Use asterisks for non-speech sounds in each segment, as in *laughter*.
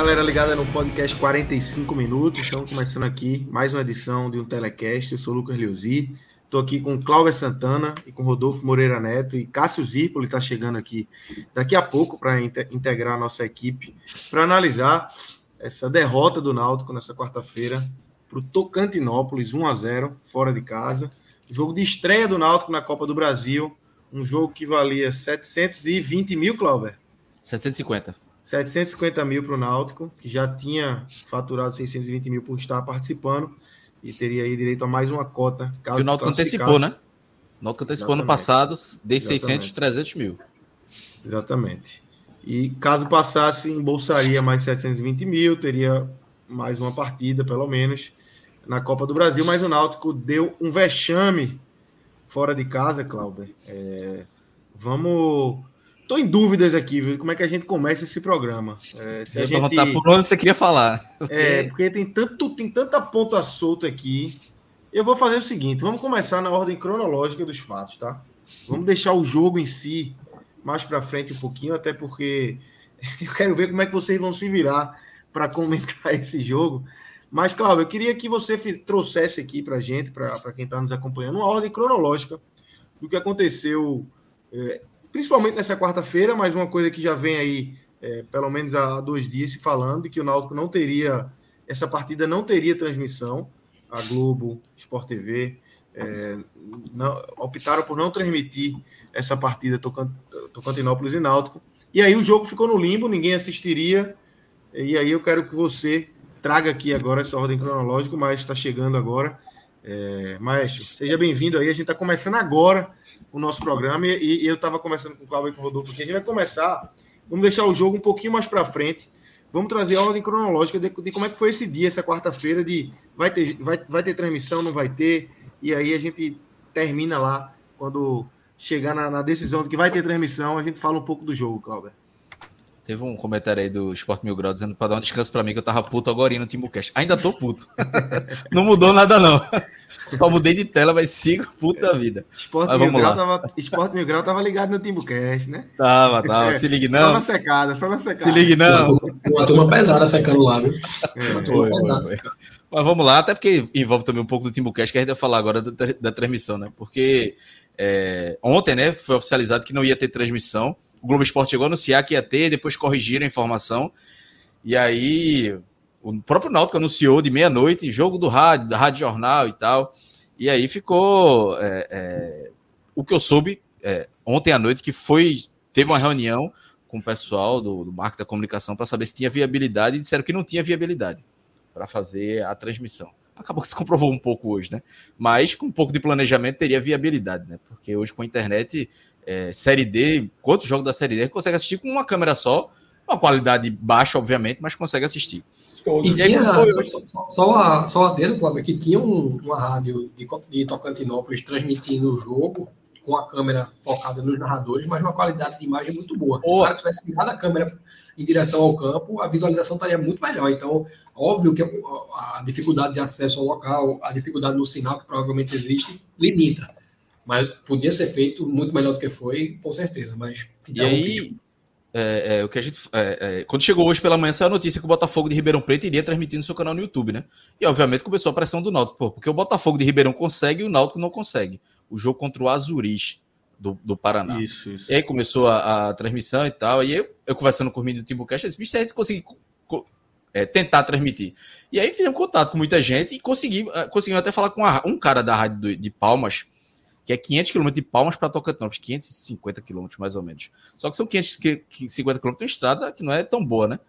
Galera ligada no podcast 45 minutos. Estamos começando aqui mais uma edição de um telecast. Eu sou o Lucas Leuzi. Estou aqui com Cláudia Santana e com Rodolfo Moreira Neto e Cássio Zirpoli está chegando aqui daqui a pouco para integrar a nossa equipe para analisar essa derrota do Náutico nessa quarta-feira para o Tocantinópolis 1 a 0 fora de casa. Jogo de estreia do Náutico na Copa do Brasil. Um jogo que valia 720 mil, Cláudio. 750. 750 mil para o Náutico, que já tinha faturado 620 mil por estar participando e teria aí direito a mais uma cota. Caso e o Náutico antecipou, né? O Náutico antecipou no passado de 600, 300 mil. Exatamente. E caso passasse, embolsaria mais 720 mil, teria mais uma partida, pelo menos, na Copa do Brasil. Mas o Náutico deu um vexame fora de casa, Cláudio. É... Vamos Estou em dúvidas aqui, viu? Como é que a gente começa esse programa? É, se a gente... por onde você queria falar. É, porque tem, tanto, tem tanta ponta solta aqui. Eu vou fazer o seguinte: vamos começar na ordem cronológica dos fatos, tá? Vamos deixar o jogo em si mais para frente um pouquinho, até porque *laughs* eu quero ver como é que vocês vão se virar para comentar *laughs* esse jogo. Mas, Cláudio, eu queria que você trouxesse aqui para a gente, para quem está nos acompanhando, uma ordem cronológica do que aconteceu é, principalmente nessa quarta-feira, mas uma coisa que já vem aí, é, pelo menos há dois dias, se falando, de que o Náutico não teria, essa partida não teria transmissão, a Globo, Sport TV, é, não, optaram por não transmitir essa partida Tocant, Tocantinópolis e Náutico, e aí o jogo ficou no limbo, ninguém assistiria, e aí eu quero que você traga aqui agora essa ordem cronológica, mas está chegando agora, é, Maestro, seja bem-vindo aí. A gente está começando agora o nosso programa e, e eu estava conversando com o Cláudio e com o Rodolfo aqui. A gente vai começar, vamos deixar o jogo um pouquinho mais para frente. Vamos trazer a ordem cronológica de, de, como é que foi esse dia, essa quarta-feira, de vai ter, vai, vai ter transmissão, não vai ter. E aí a gente termina lá, quando chegar na, na decisão de que vai ter transmissão, a gente fala um pouco do jogo, Cláudio. Teve um comentário aí do Sport Mil Grau dizendo pra dar um descanso pra mim que eu tava puto agora no Timbucast. Ainda tô puto. *laughs* não mudou nada, não. *laughs* Só mudei de tela, mas sigo puto da vida. Sport, Mil Grau, tava, Sport Mil Grau tava ligado no Timbucast, né? Tava, tava. Se ligue não. Só na secada, só na secada. Se ligue não. Uma turma pesada secando lá, viu? É, foi, foi, foi. Mas vamos lá, até porque envolve também um pouco do Timbucast, que a gente vai falar agora da, da transmissão, né? Porque é, ontem, né, foi oficializado que não ia ter transmissão o Globo Esporte chegou a anunciar que ia ter, depois corrigiram a informação. E aí o próprio Náutico anunciou de meia-noite, jogo do rádio, da Rádio Jornal e tal. E aí ficou é, é, o que eu soube é, ontem à noite, que foi teve uma reunião com o pessoal do, do marco da comunicação para saber se tinha viabilidade e disseram que não tinha viabilidade para fazer a transmissão. Acabou que se comprovou um pouco hoje, né? Mas com um pouco de planejamento teria viabilidade, né? Porque hoje com a internet é, Série D, quantos jogos da Série D consegue assistir com uma câmera só, uma qualidade baixa, obviamente, mas consegue assistir. E, e tinha, foi... só, só, a, só a dele, Cláudio, que tinha um, uma rádio de, de Tocantinópolis transmitindo o jogo com a câmera focada nos narradores, mas uma qualidade de imagem muito boa. Se o cara tivesse ligado a câmera em direção ao campo, a visualização estaria muito melhor. Então, óbvio que a dificuldade de acesso ao local, a dificuldade no sinal que provavelmente existe, limita. Mas podia ser feito muito melhor do que foi, com certeza. Mas e aí, é, é, o que a gente. É, é, quando chegou hoje pela manhã, saiu a notícia que o Botafogo de Ribeirão Preto iria transmitir no seu canal no YouTube, né? E obviamente começou a pressão do Náutico, pô, porque o Botafogo de Ribeirão consegue e o Náutico não consegue. O jogo contra o Azuris do, do Paraná. Isso, isso. E aí começou a, a transmissão e tal. E eu, eu conversando com o menino do Timbucast, eu disse, bicho, a gente conseguir é, tentar transmitir. E aí fizemos contato com muita gente e consegui, conseguimos até falar com a, um cara da rádio de Palmas que é 500 km de Palmas para Tocantinópolis, 550 km mais ou menos. Só que são 550 km de estrada que não é tão boa, né?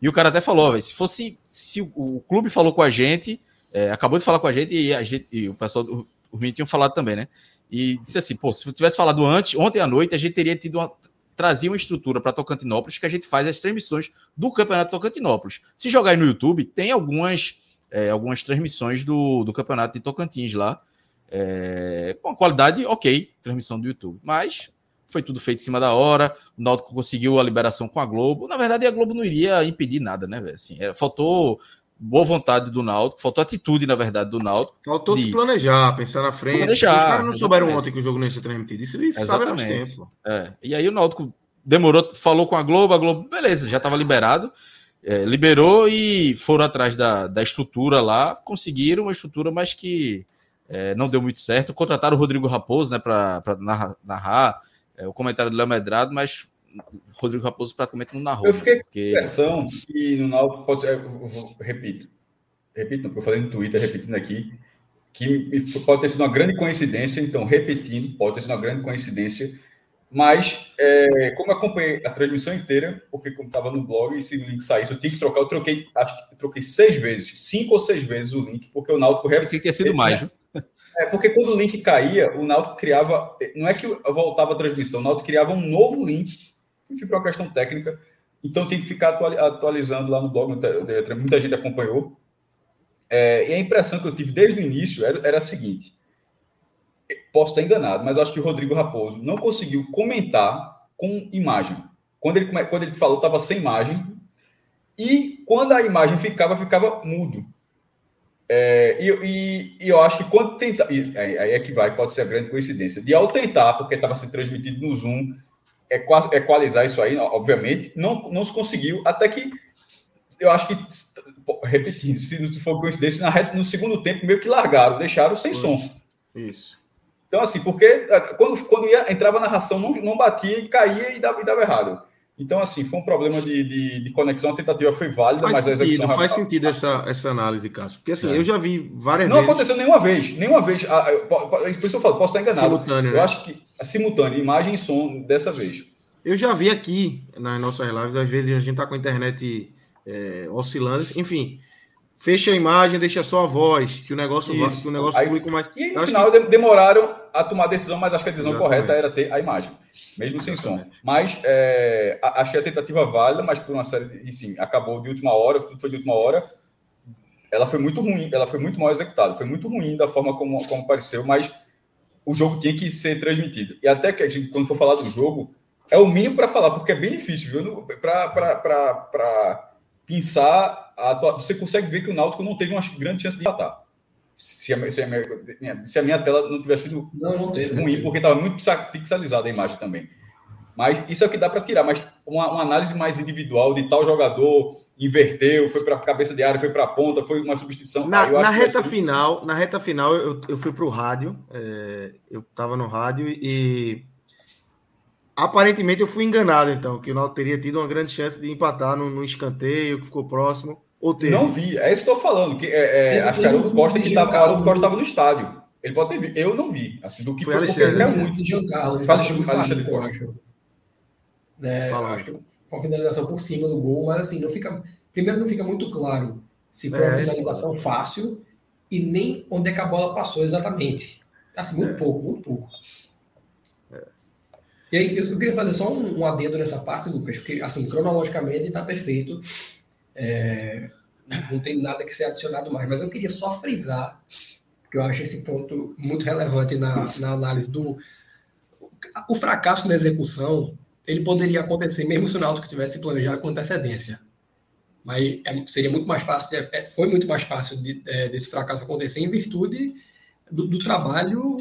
E o cara até falou, se fosse, se o, clube falou com a gente, é, acabou de falar com a gente e, a gente, e o pessoal do Rio tinham falado também, né? E disse assim, pô, se tivesse falado antes, ontem à noite, a gente teria tido uma, trazia uma estrutura para Tocantinópolis que a gente faz as transmissões do Campeonato Tocantinópolis. Se jogar no YouTube, tem algumas, é, algumas transmissões do, do Campeonato de Tocantins lá. É, com qualidade ok, transmissão do YouTube. Mas foi tudo feito em cima da hora. O Náutico conseguiu a liberação com a Globo. Na verdade, a Globo não iria impedir nada, né, velho? Assim, é, faltou boa vontade do Náutico, faltou atitude, na verdade, do Náutico. Faltou de... se planejar, pensar na frente. Planejar, Os caras não souberam ontem que o jogo não ia ser transmitido. Isso eles sabem mais tempo. É. E aí o Náutico demorou, falou com a Globo, a Globo, beleza, já estava liberado. É, liberou e foram atrás da, da estrutura lá, conseguiram uma estrutura, mas que é, não deu muito certo. Contrataram o Rodrigo Raposo né, para narrar, narrar é, o comentário do Léo Medrado, mas Rodrigo Raposo praticamente não narrou. Eu fiquei né, porque... com impressão que no Náutico, pode, eu, eu, repito, repito, porque eu falei no Twitter, repetindo aqui, que pode ter sido uma grande coincidência, então, repetindo, pode ter sido uma grande coincidência, mas é, como eu acompanhei a transmissão inteira, porque como estava no blog, e se o link saísse, eu tinha que trocar, eu troquei, acho que troquei seis vezes, cinco ou seis vezes o link, porque o Náutico... Pensei que tinha sido mais, né? É, porque quando o link caía, o Náutico criava, não é que voltava a transmissão, o Náutico criava um novo link enfim, para uma questão técnica. Então tem que ficar atualizando lá no blog, muita gente acompanhou. É, e a impressão que eu tive desde o início era, era a seguinte: posso estar enganado, mas acho que o Rodrigo Raposo não conseguiu comentar com imagem. Quando ele, quando ele falou, estava sem imagem. E quando a imagem ficava, ficava mudo. É, e, e, e, eu acho que quando tentar. Aí, aí é que vai, pode ser a grande coincidência. De ao tentar, porque estava sendo transmitido no Zoom, equalizar isso aí, obviamente, não, não se conseguiu, até que eu acho que, repetindo, se não for coincidência, na reta, no segundo tempo meio que largaram, deixaram sem som. Isso. Então, assim, porque é, quando, quando ia, entrava a narração, não, não batia e caía e dava, e dava errado. Então, assim, foi um problema de, de, de conexão, a tentativa foi válida, faz mas sentido, a execução... Faz sentido essa, essa análise, Cássio. Porque, assim, é. eu já vi várias não vezes... Não aconteceu nenhuma vez, nenhuma vez. Ah, por isso eu falo, posso estar enganado. Simultâneo, Eu né? acho que é simultâneo, imagem e som dessa vez. Eu já vi aqui, nas nossas lives, às vezes a gente tá com a internet é, oscilando, enfim... Fecha a imagem, deixa só a voz, que o negócio, vai, que o negócio flui com mais. E no final que... demoraram a tomar a decisão, mas acho que a decisão Exatamente. correta era ter a imagem, mesmo sem Exatamente. som. Mas é, achei a tentativa válida, mas por uma série de. Sim, acabou de última hora, tudo foi de última hora. Ela foi muito ruim, ela foi muito mal executada, foi muito ruim da forma como, como apareceu, mas o jogo tinha que ser transmitido. E até que a gente, quando for falar do jogo, é o mínimo para falar, porque é bem difícil, viu? Para pensar, a, você consegue ver que o Náutico não teve uma grande chance de empatar. Se a, se, a minha, se a minha tela não tivesse sido não, não teve, ruim, não porque estava muito pixelizada a imagem também. Mas isso é o que dá para tirar. Mas uma, uma, análise mais individual de tal jogador inverteu, foi para a cabeça de área, foi para a ponta, foi uma substituição. Na, na reta final, na reta final, eu, eu fui para o rádio, é, eu estava no rádio e Aparentemente eu fui enganado, então, que o Náutico teria tido uma grande chance de empatar no, no escanteio, que ficou próximo. Ou teve. Não vi, é isso que eu tô falando. Que, é, é, acho que era o Costa que estava Costa estava no estádio. Ele pode ter visto. Eu não vi. Assim, do que foi, foi Alexandre, porque muito. de Giancarlo. Fala de Alexandre eu acho. É, acho que foi uma finalização por cima do gol, mas assim, não fica. Primeiro, não fica muito claro se foi é, uma finalização fácil e nem onde é que a bola passou exatamente. Assim, muito é. pouco, muito pouco. E aí, eu queria fazer só um, um adendo nessa parte, Lucas, porque, assim, cronologicamente está perfeito. É, não tem nada que ser adicionado mais, mas eu queria só frisar, que eu acho esse ponto muito relevante na, na análise do. O fracasso na execução, ele poderia acontecer mesmo se o Náutico tivesse planejado com antecedência. Mas é, seria muito mais fácil, é, foi muito mais fácil de, é, desse fracasso acontecer em virtude do, do trabalho,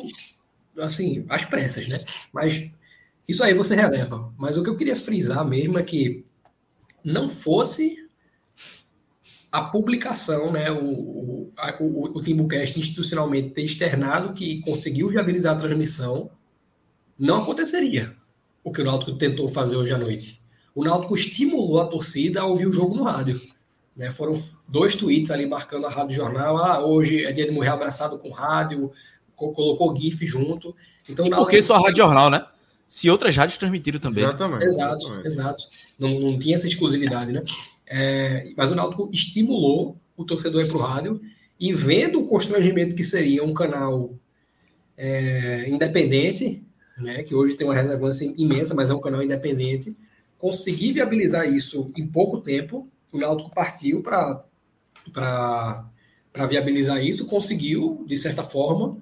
assim, às pressas, né? Mas isso aí você releva. Mas o que eu queria frisar mesmo é que não fosse a publicação, né, o, o, o, o Timbucast institucionalmente ter externado que conseguiu viabilizar a transmissão, não aconteceria o que o Náutico tentou fazer hoje à noite. O Náutico estimulou a torcida a ouvir o jogo no rádio. Né? Foram dois tweets ali marcando a Rádio Jornal. Ah, hoje é dia de morrer abraçado com rádio. colocou GIF junto. Então, e porque só a Rádio Jornal, né? Se outras rádios transmitiram também. Exatamente. Exato, exatamente. exato. Não, não tinha essa exclusividade, né? É, mas o Náutico estimulou o torcedor a ir para o rádio e vendo o constrangimento que seria um canal é, independente, né, que hoje tem uma relevância imensa, mas é um canal independente, conseguir viabilizar isso em pouco tempo, o Náutico partiu para viabilizar isso, conseguiu, de certa forma,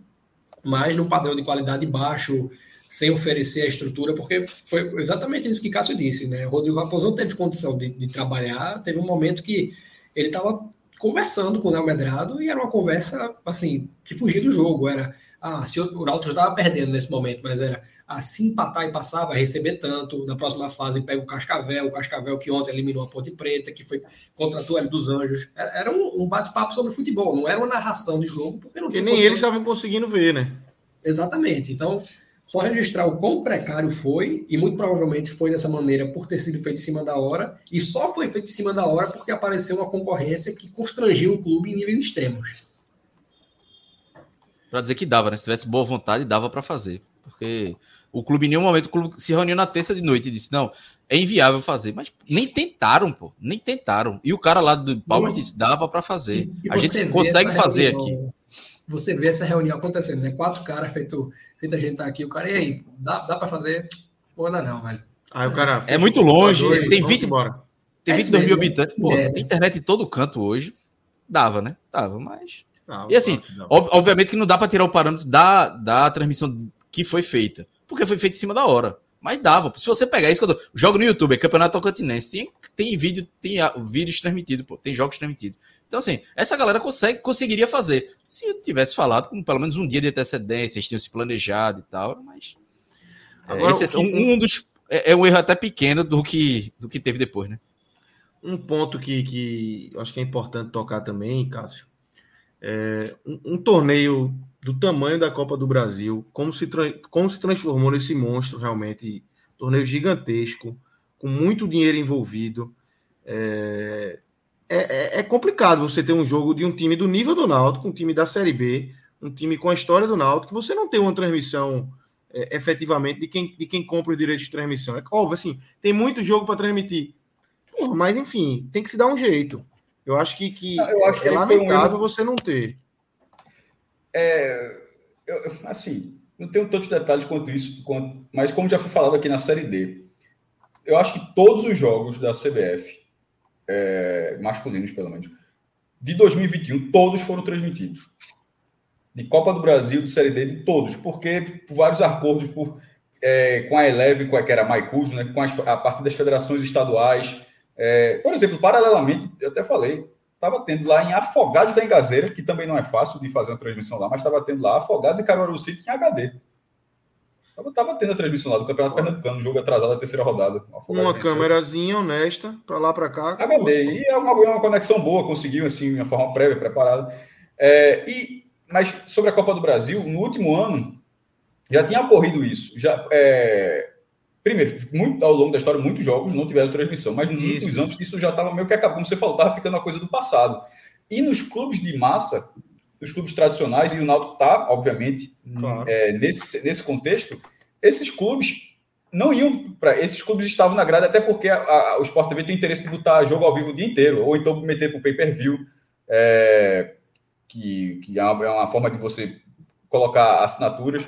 mas num padrão de qualidade baixo, sem oferecer a estrutura, porque foi exatamente isso que Cássio disse, né? O Rodrigo Raposo não teve condição de, de trabalhar, teve um momento que ele estava conversando com o Léo Medrado e era uma conversa, assim, que fugia do jogo, era, ah, se o Náutico estava perdendo nesse momento, mas era, ah, se empatar e passar, vai receber tanto, na próxima fase pega o Cascavel, o Cascavel que ontem eliminou a Ponte Preta, que foi contratou ele dos Anjos, era um, um bate-papo sobre futebol, não era uma narração de jogo, porque não tinha nem eles estavam conseguindo ver, né? Exatamente, então só registrar o quão precário foi, e muito provavelmente foi dessa maneira por ter sido feito em cima da hora, e só foi feito em cima da hora porque apareceu uma concorrência que constrangiu o clube em níveis extremos. Para dizer que dava, né? Se tivesse boa vontade, dava para fazer. Porque o clube, em nenhum momento, o clube se reuniu na terça de noite e disse: não, é inviável fazer. Mas nem tentaram, pô, nem tentaram. E o cara lá do Palmeiras disse: dava para fazer. E, e a gente consegue fazer reunião, aqui. Você vê essa reunião acontecendo, né? Quatro caras feito Muita gente tá aqui, o cara, e aí, dá, dá para fazer? Pô, não, não, velho. Aí o cara. É muito longe, tem 20, tem 22 é mil né? habitantes, pô, é, tem internet em todo canto hoje. Dava, né? Dava, mas. Não, e assim, ob obviamente que não dá para tirar o parâmetro da, da transmissão que foi feita, porque foi feita em cima da hora. Mas dava. Se você pegar isso, quando jogo no YouTube, é Campeonato Tocantinense, tem, tem vídeo, tem vídeos transmitidos, pô, tem jogos transmitidos. Então, assim, essa galera consegue, conseguiria fazer. Se eu tivesse falado com pelo menos um dia de antecedência, eles tinham se planejado e tal, mas. É, Agora, esse, é, um, um, dos. É, é, um erro até pequeno do que, do que teve depois, né? Um ponto que, que eu acho que é importante tocar também, Cássio, é um, um torneio do tamanho da Copa do Brasil, como se, como se transformou nesse monstro realmente, torneio gigantesco, com muito dinheiro envolvido. É, é, é, é, complicado você ter um jogo de um time do nível do Náutico, um time da Série B, um time com a história do Náutico, você não tem uma transmissão é, efetivamente de quem, de quem compra os direitos de transmissão. É óbvio, assim, tem muito jogo para transmitir. Porra, mas, enfim, tem que se dar um jeito. Eu acho que, que, eu acho que é lamentável um... você não ter. É, eu, assim, não tenho tantos detalhes quanto isso, quanto, mas como já foi falado aqui na Série D, eu acho que todos os jogos da CBF, é, masculinos pelo menos, de 2021, todos foram transmitidos. De Copa do Brasil, de Série D, de todos, porque por vários acordos por, é, com a Eleve, com a, que era a Maicujo, né, com as, a partir das federações estaduais. É, por exemplo, paralelamente, eu até falei, estava tendo lá em Afogados da Engazeira, que também não é fácil de fazer uma transmissão lá, mas estava tendo lá Afogados e Caruaru City em HD. Estava tendo a transmissão lá do Campeonato Pernambucano, jogo atrasado da terceira rodada. Uma câmerazinha honesta, para lá, para cá. HD. E é uma, uma conexão boa, conseguiu, assim, uma forma prévia, preparada. É, e, mas sobre a Copa do Brasil, no último ano, já tinha ocorrido isso. Já, é, Primeiro, muito, ao longo da história, muitos jogos não tiveram transmissão, mas nos últimos anos isso já estava meio que acabando, você falou, estava ficando uma coisa do passado. E nos clubes de massa, nos clubes tradicionais, e o Náutico está, obviamente, claro. é, nesse, nesse contexto, esses clubes não iam para. Esses clubes estavam na grade, até porque a, a, o Sport TV tem interesse de botar jogo ao vivo o dia inteiro, ou então meter para o pay per view, é, que, que é, uma, é uma forma de você colocar assinaturas.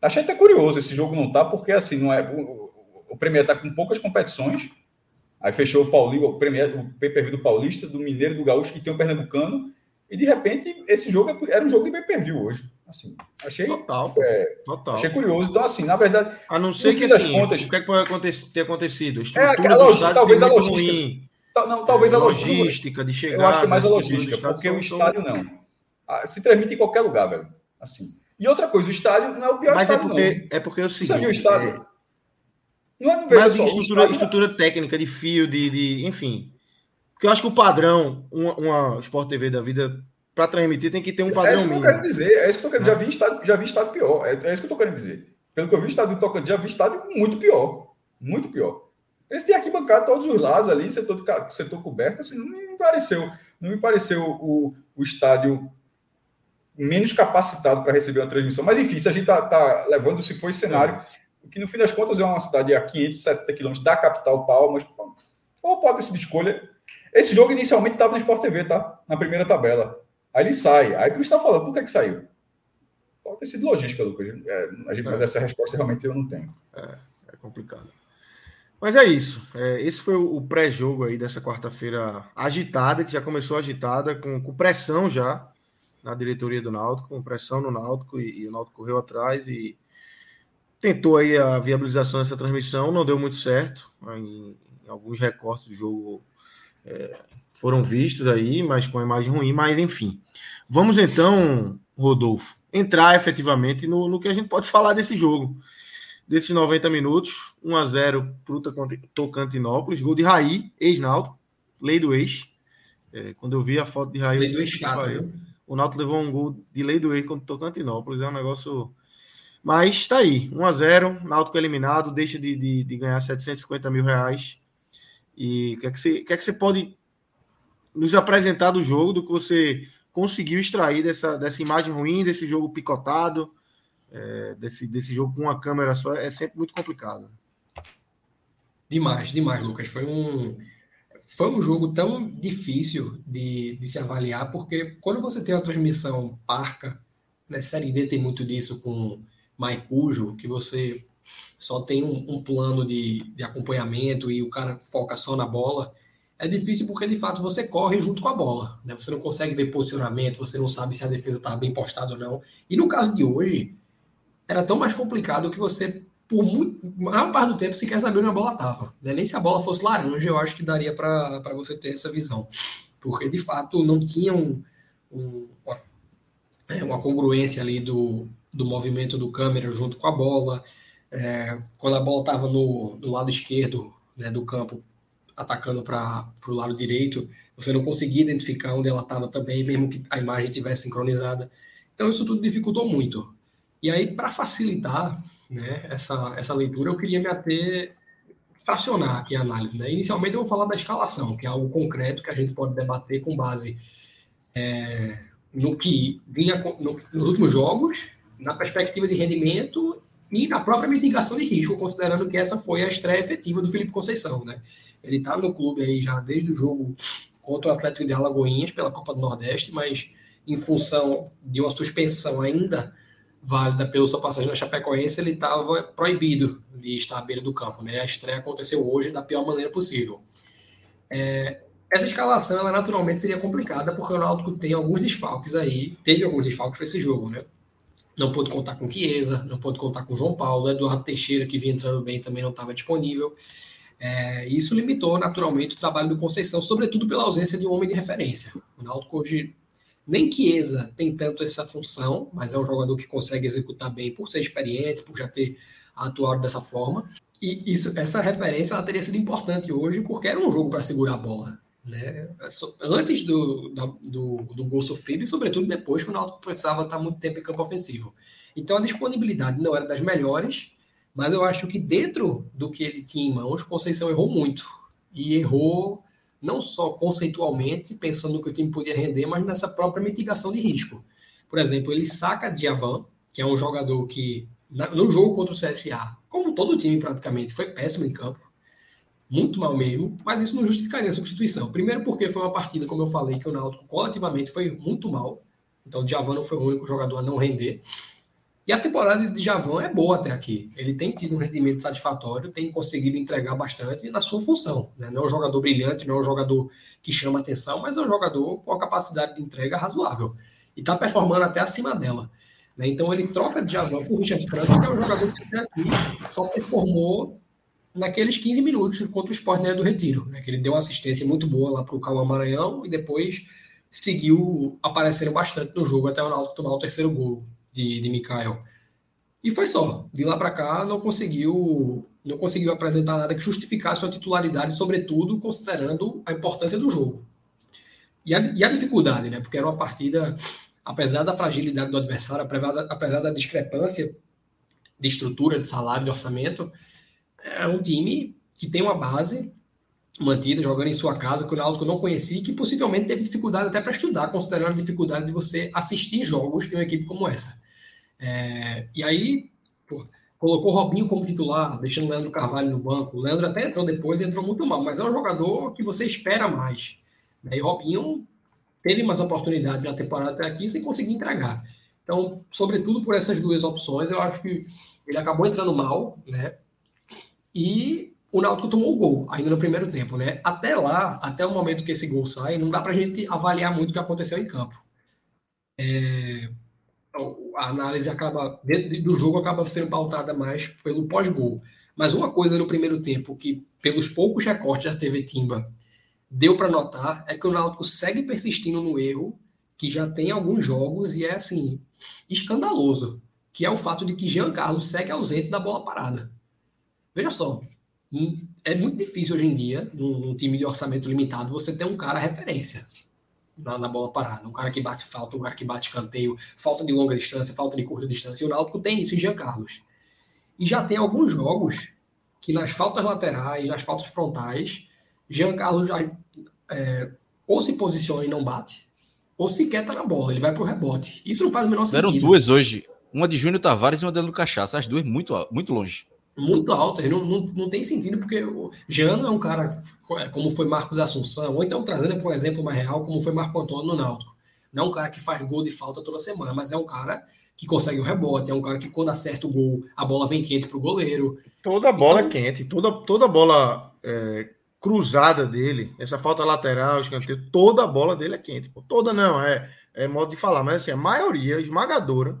Achei até curioso esse jogo não tá, porque assim, não é. O, o Premier tá com poucas competições. Aí fechou o Paulinho, o Premier, o pay-per-view do Paulista, do Mineiro, do Gaúcho, que tem o Pernambucano. E de repente, esse jogo é era um jogo de pay-per-view hoje. Assim, achei. Total, é, total. Achei curioso. Então, assim, na verdade. A não ser que assim, contas, o que, é que pode acontecer, ter acontecido? A estrutura é, a logística, talvez a logística. Ruim. Não, talvez é, a logística de chegar. Eu acho que é mais a logística, porque o estádio não. Ah, se transmite em qualquer lugar, velho. Assim. E outra coisa, o estádio não é o pior Mas é estádio, é porque, não. É porque é o seguinte... Você viu o estádio? É... Não é, não Mas só, estrutura, estádio... estrutura técnica, de fio, de, de... Enfim. Porque eu acho que o padrão, uma, uma Sport TV da vida, para transmitir, tem que ter um padrão. É isso que eu quero dizer. É isso que eu quero. Já vi estádio, já vi estádio pior. É, é isso que eu tô querendo dizer. Pelo que eu vi, o estádio do Tocantins, já vi estádio muito pior. Muito pior. Eles têm aqui bancado todos os lados ali, setor, setor coberto, assim, não me pareceu, não me pareceu o, o estádio menos capacitado para receber uma transmissão. Mas enfim, se a gente está tá levando, se for esse cenário, é. que no fim das contas é uma cidade a 570 quilômetros da capital Palmas, ou pode ter sido escolha. Esse jogo inicialmente estava no Sport TV, tá? Na primeira tabela. Aí ele sai. Aí por isso está falando, por que, que saiu? Pode ter sido logística, Lucas. É, mas é. essa resposta realmente eu não tenho. É, é complicado. Mas é isso. É, esse foi o pré-jogo aí dessa quarta-feira agitada, que já começou agitada, com, com, pressão já na diretoria do Náutico, com pressão no Náutico, e, e, o Náutico correu atrás e tentou aí a viabilização dessa transmissão, não deu muito certo. Em, em alguns recortes do jogo é, foram vistos aí, mas com a imagem ruim, mas enfim. Vamos então, Rodolfo, entrar efetivamente no, no que a gente pode falar desse jogo desses 90 minutos, 1 a 0 para o Tocantinópolis, gol de Raí, ex-Náutico, lei do ex. É, quando eu vi a foto de Raí, lei do ex chato, o Náutico levou um gol de lei do ex contra o Tocantinópolis, é um negócio... Mas está aí, 1 a 0 Náutico eliminado, deixa de, de, de, ganhar 750 mil reais. E o que, é que, você, que é que você pode nos apresentar do jogo, do que você conseguiu extrair dessa, dessa imagem ruim, desse jogo picotado, é, desse, desse jogo com uma câmera só é sempre muito complicado. Demais, demais, Lucas. Foi um, foi um jogo tão difícil de, de se avaliar, porque quando você tem uma transmissão parca, né, Série D tem muito disso com Maicujo, que você só tem um, um, plano de, de acompanhamento e o cara foca só na bola, é difícil porque de fato você corre junto com a bola. Né? Você não consegue ver posicionamento, você não sabe se a defesa está bem postada ou não. E no caso de hoje, era tão mais complicado que você, por muito, maior parte do tempo, se quer saber onde a bola estava. Né? Nem se a bola fosse laranja, eu acho que daria para você ter essa visão. Porque, de fato, não tinha um, um, uma, é, congruência ali do, do movimento do câmera junto com a bola. É, quando a bola estava no, do lado esquerdo né, do campo, atacando para o lado direito, você não conseguia identificar onde ela estava também, mesmo que a imagem estivesse sincronizada. Então, isso tudo dificultou muito. E aí, para facilitar né, essa, essa leitura, eu queria me ater, fracionar aqui a análise. Né? Inicialmente, eu vou falar da escalação, que é algo concreto que a gente pode debater com base é, no que vinha no, nos últimos jogos, na perspectiva de rendimento e na própria mitigação de risco, considerando que essa foi a estreia efetiva do Felipe Conceição. Né? Ele está no clube aí já desde o jogo contra o Atlético de Alagoinhas pela Copa do Nordeste, mas em função de uma suspensão ainda válida pela sua passagem na Chapecoense, ele estava proibido de estar à beira do campo. Né? A estreia aconteceu hoje da pior maneira possível. É, essa escalação, ela naturalmente seria complicada, porque o Náutico tem alguns desfalques aí, teve alguns desfalques para esse jogo, né? Não pôde contar com Chiesa, não pôde contar com João Paulo, Eduardo Teixeira, que vinha entrando bem, também não estava disponível. É, isso limitou naturalmente o trabalho do Conceição, sobretudo pela ausência de um homem de referência. O Náutico hoje nem Chiesa tem tanto essa função, mas é um jogador que consegue executar bem por ser experiente, por já ter atuado dessa forma. E isso, essa referência ela teria sido importante hoje, porque era um jogo para segurar a bola. Né? Antes do, do, do gol sofrido e, sobretudo, depois, quando o Náutico precisava estar muito tempo em campo ofensivo. Então, a disponibilidade não era das melhores, mas eu acho que dentro do que ele tinha em mãos, Conceição errou muito. E errou não só conceitualmente, pensando no que o time podia render, mas nessa própria mitigação de risco. Por exemplo, ele saca Diavan, que é um jogador que, no jogo contra o CSA, como todo time praticamente, foi péssimo em campo, muito mal mesmo, mas isso não justificaria a substituição. Primeiro porque foi uma partida, como eu falei, que o Náutico coletivamente foi muito mal, então o Diavan não foi o único jogador a não render. E a temporada de Javan é boa até aqui. Ele tem tido um rendimento satisfatório, tem conseguido entregar bastante na sua função. Né? Não é um jogador brilhante, não é um jogador que chama atenção, mas é um jogador com a capacidade de entrega razoável. E está performando até acima dela. Né? Então ele troca de Javan por Richard Franco, que é um jogador que aqui só performou naqueles 15 minutos contra o Sport né, do Retiro. Né? Que ele deu uma assistência muito boa lá para o Cauã Maranhão e depois seguiu aparecendo bastante no jogo até o Náutico tomar o terceiro gol de, de Mikael. E foi só. De lá para cá não conseguiu não conseguiu apresentar nada que justificasse sua titularidade, sobretudo considerando a importância do jogo. E a, e a dificuldade, né? Porque era uma partida, apesar da fragilidade do adversário, apesar da, apesar da discrepância de estrutura, de salário, de orçamento, é um time que tem uma base mantida, jogando em sua casa, que o Náutico não conhecia, que possivelmente teve dificuldade até para estudar, considerando a dificuldade de você assistir jogos de uma equipe como essa. É, e aí, pô, colocou Robinho como titular, deixando o Leandro Carvalho no banco. O Leandro até entrou depois, entrou muito mal, mas é um jogador que você espera mais. E Robinho teve mais oportunidade na temporada até aqui sem conseguir entregar. Então, sobretudo por essas duas opções, eu acho que ele acabou entrando mal, né? E o Náutico tomou o gol, ainda no primeiro tempo, né? Até lá, até o momento que esse gol sai, não dá para a gente avaliar muito o que aconteceu em campo. É, a análise acaba, dentro do jogo, acaba sendo pautada mais pelo pós-gol. Mas uma coisa no primeiro tempo que, pelos poucos recortes da TV Timba, deu para notar é que o Náutico segue persistindo no erro que já tem alguns jogos e é assim escandaloso, que é o fato de que Jean Carlos segue ausente da bola parada. Veja só, é muito difícil hoje em dia, num, time de orçamento limitado, você ter um cara referência na, na, bola parada. Um cara que bate falta, um cara que bate canteio, falta de longa distância, falta de curta distância. E o Náutico tem isso em Jean Carlos. E já tem alguns jogos que nas faltas laterais, nas faltas frontais, Jean Carlos já é, ou se posiciona e não bate, ou sequer tá na bola, ele vai pro rebote. Isso não faz o menor sentido. Eram duas hoje, uma de Júnior Tavares e uma de Cachaça, as duas muito, muito longe muito alta. Não, não, não tem sentido, porque o Jean é um cara é, como foi Marcos Assunção, ou então trazendo para um exemplo mais real, como foi Marco Antônio no Náutico. Não é um cara que faz gol de falta toda semana, mas é um cara que consegue o um rebote, é um cara que quando acerta o gol, a bola vem quente para o goleiro. Toda bola então, quente, toda, toda bola é, cruzada dele, essa falta lateral, escanteio, toda a bola dele é quente. Pô. Toda não, é, é modo de falar, mas assim, a maioria esmagadora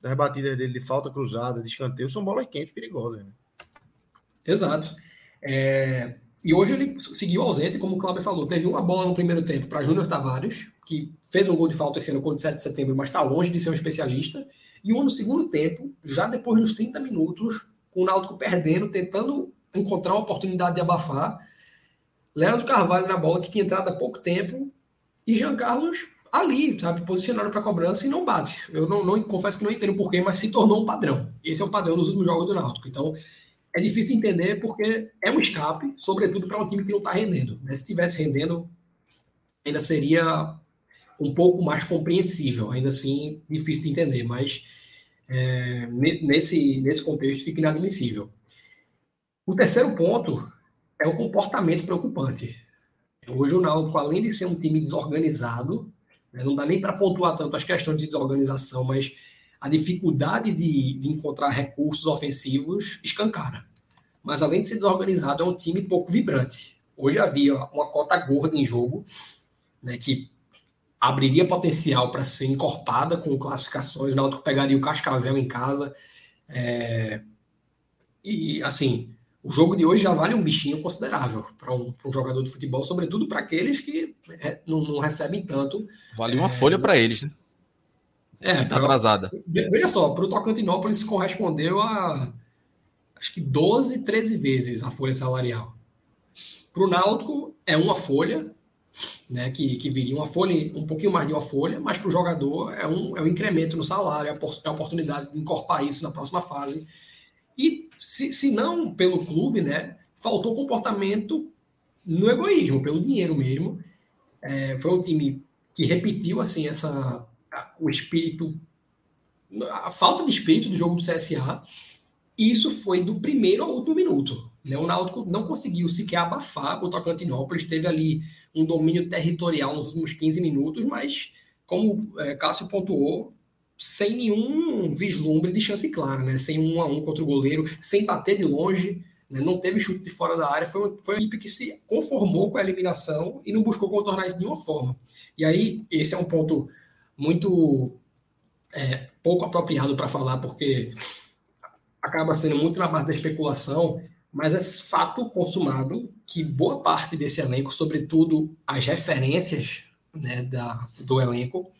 das batidas dele de falta cruzada, de escanteio, são bolas quentes perigosas. Né? Exato. É, e hoje ele seguiu ausente, como o Cláudio falou. Teve uma bola no primeiro tempo para Júnior Tavares, que fez um gol de falta esse ano contra o 7 de setembro, mas está longe de ser um especialista. E uma no segundo tempo, já depois dos 30 minutos, com o Náutico perdendo, tentando encontrar uma oportunidade de abafar. Leandro Carvalho na bola, que tinha entrado há pouco tempo, e Jean Carlos ali, sabe, posicionado para cobrança e não bate. Eu não, não confesso que não entendo porquê, mas se tornou um padrão. Esse é o padrão nos últimos jogos do Náutico. Então, é difícil entender porque é um escape, sobretudo para um time que não está rendendo. Né? Se estivesse rendendo, ainda seria um pouco mais compreensível, ainda assim difícil de entender, mas é, nesse, nesse contexto fica inadmissível. O terceiro ponto é o comportamento preocupante. Hoje o Náutico, além de ser um time desorganizado, né, não dá nem para pontuar tanto as questões de desorganização, mas a dificuldade de, de encontrar recursos ofensivos escancara. Mas além de ser desorganizado, é um time pouco vibrante. Hoje havia uma cota gorda em jogo, né, que abriria potencial para ser encorpada com classificações. O Náutico pegaria o Cascavel em casa. É... E, assim, o jogo de hoje já vale um bichinho considerável para um, um, jogador de futebol, sobretudo para aqueles que é, não, não, recebem tanto. Vale uma é, folha para eles, né? É, tá atrasada. Veja só, para o Tocantinópolis correspondeu a acho que 12, 13 vezes a folha salarial. Para o Náutico é uma folha, né, que, que viria uma folha, um pouquinho mais de uma folha, mas para o jogador é um, é um incremento no salário, é a oportunidade de incorporar isso na próxima fase. E se, se não pelo clube, né, faltou comportamento no egoísmo, pelo dinheiro mesmo. É, foi um time que repetiu assim essa o espírito, a falta de espírito do jogo do CSA. Isso foi do primeiro ao último minuto. Né? O Náutico não conseguiu sequer abafar o Tocantinópolis, teve ali um domínio territorial nos últimos 15 minutos, mas, como é, Cássio pontuou, sem nenhum vislumbre de chance clara, né? sem um a um contra o goleiro, sem bater de longe, né? não teve chute de fora da área. Foi foi uma equipe que se conformou com a eliminação e não buscou contornar isso de nenhuma forma. E aí, esse é um ponto muito é, pouco apropriado para falar, porque acaba sendo muito na base da especulação, mas é fato consumado que boa parte desse elenco, sobretudo as referências né, da, do elenco,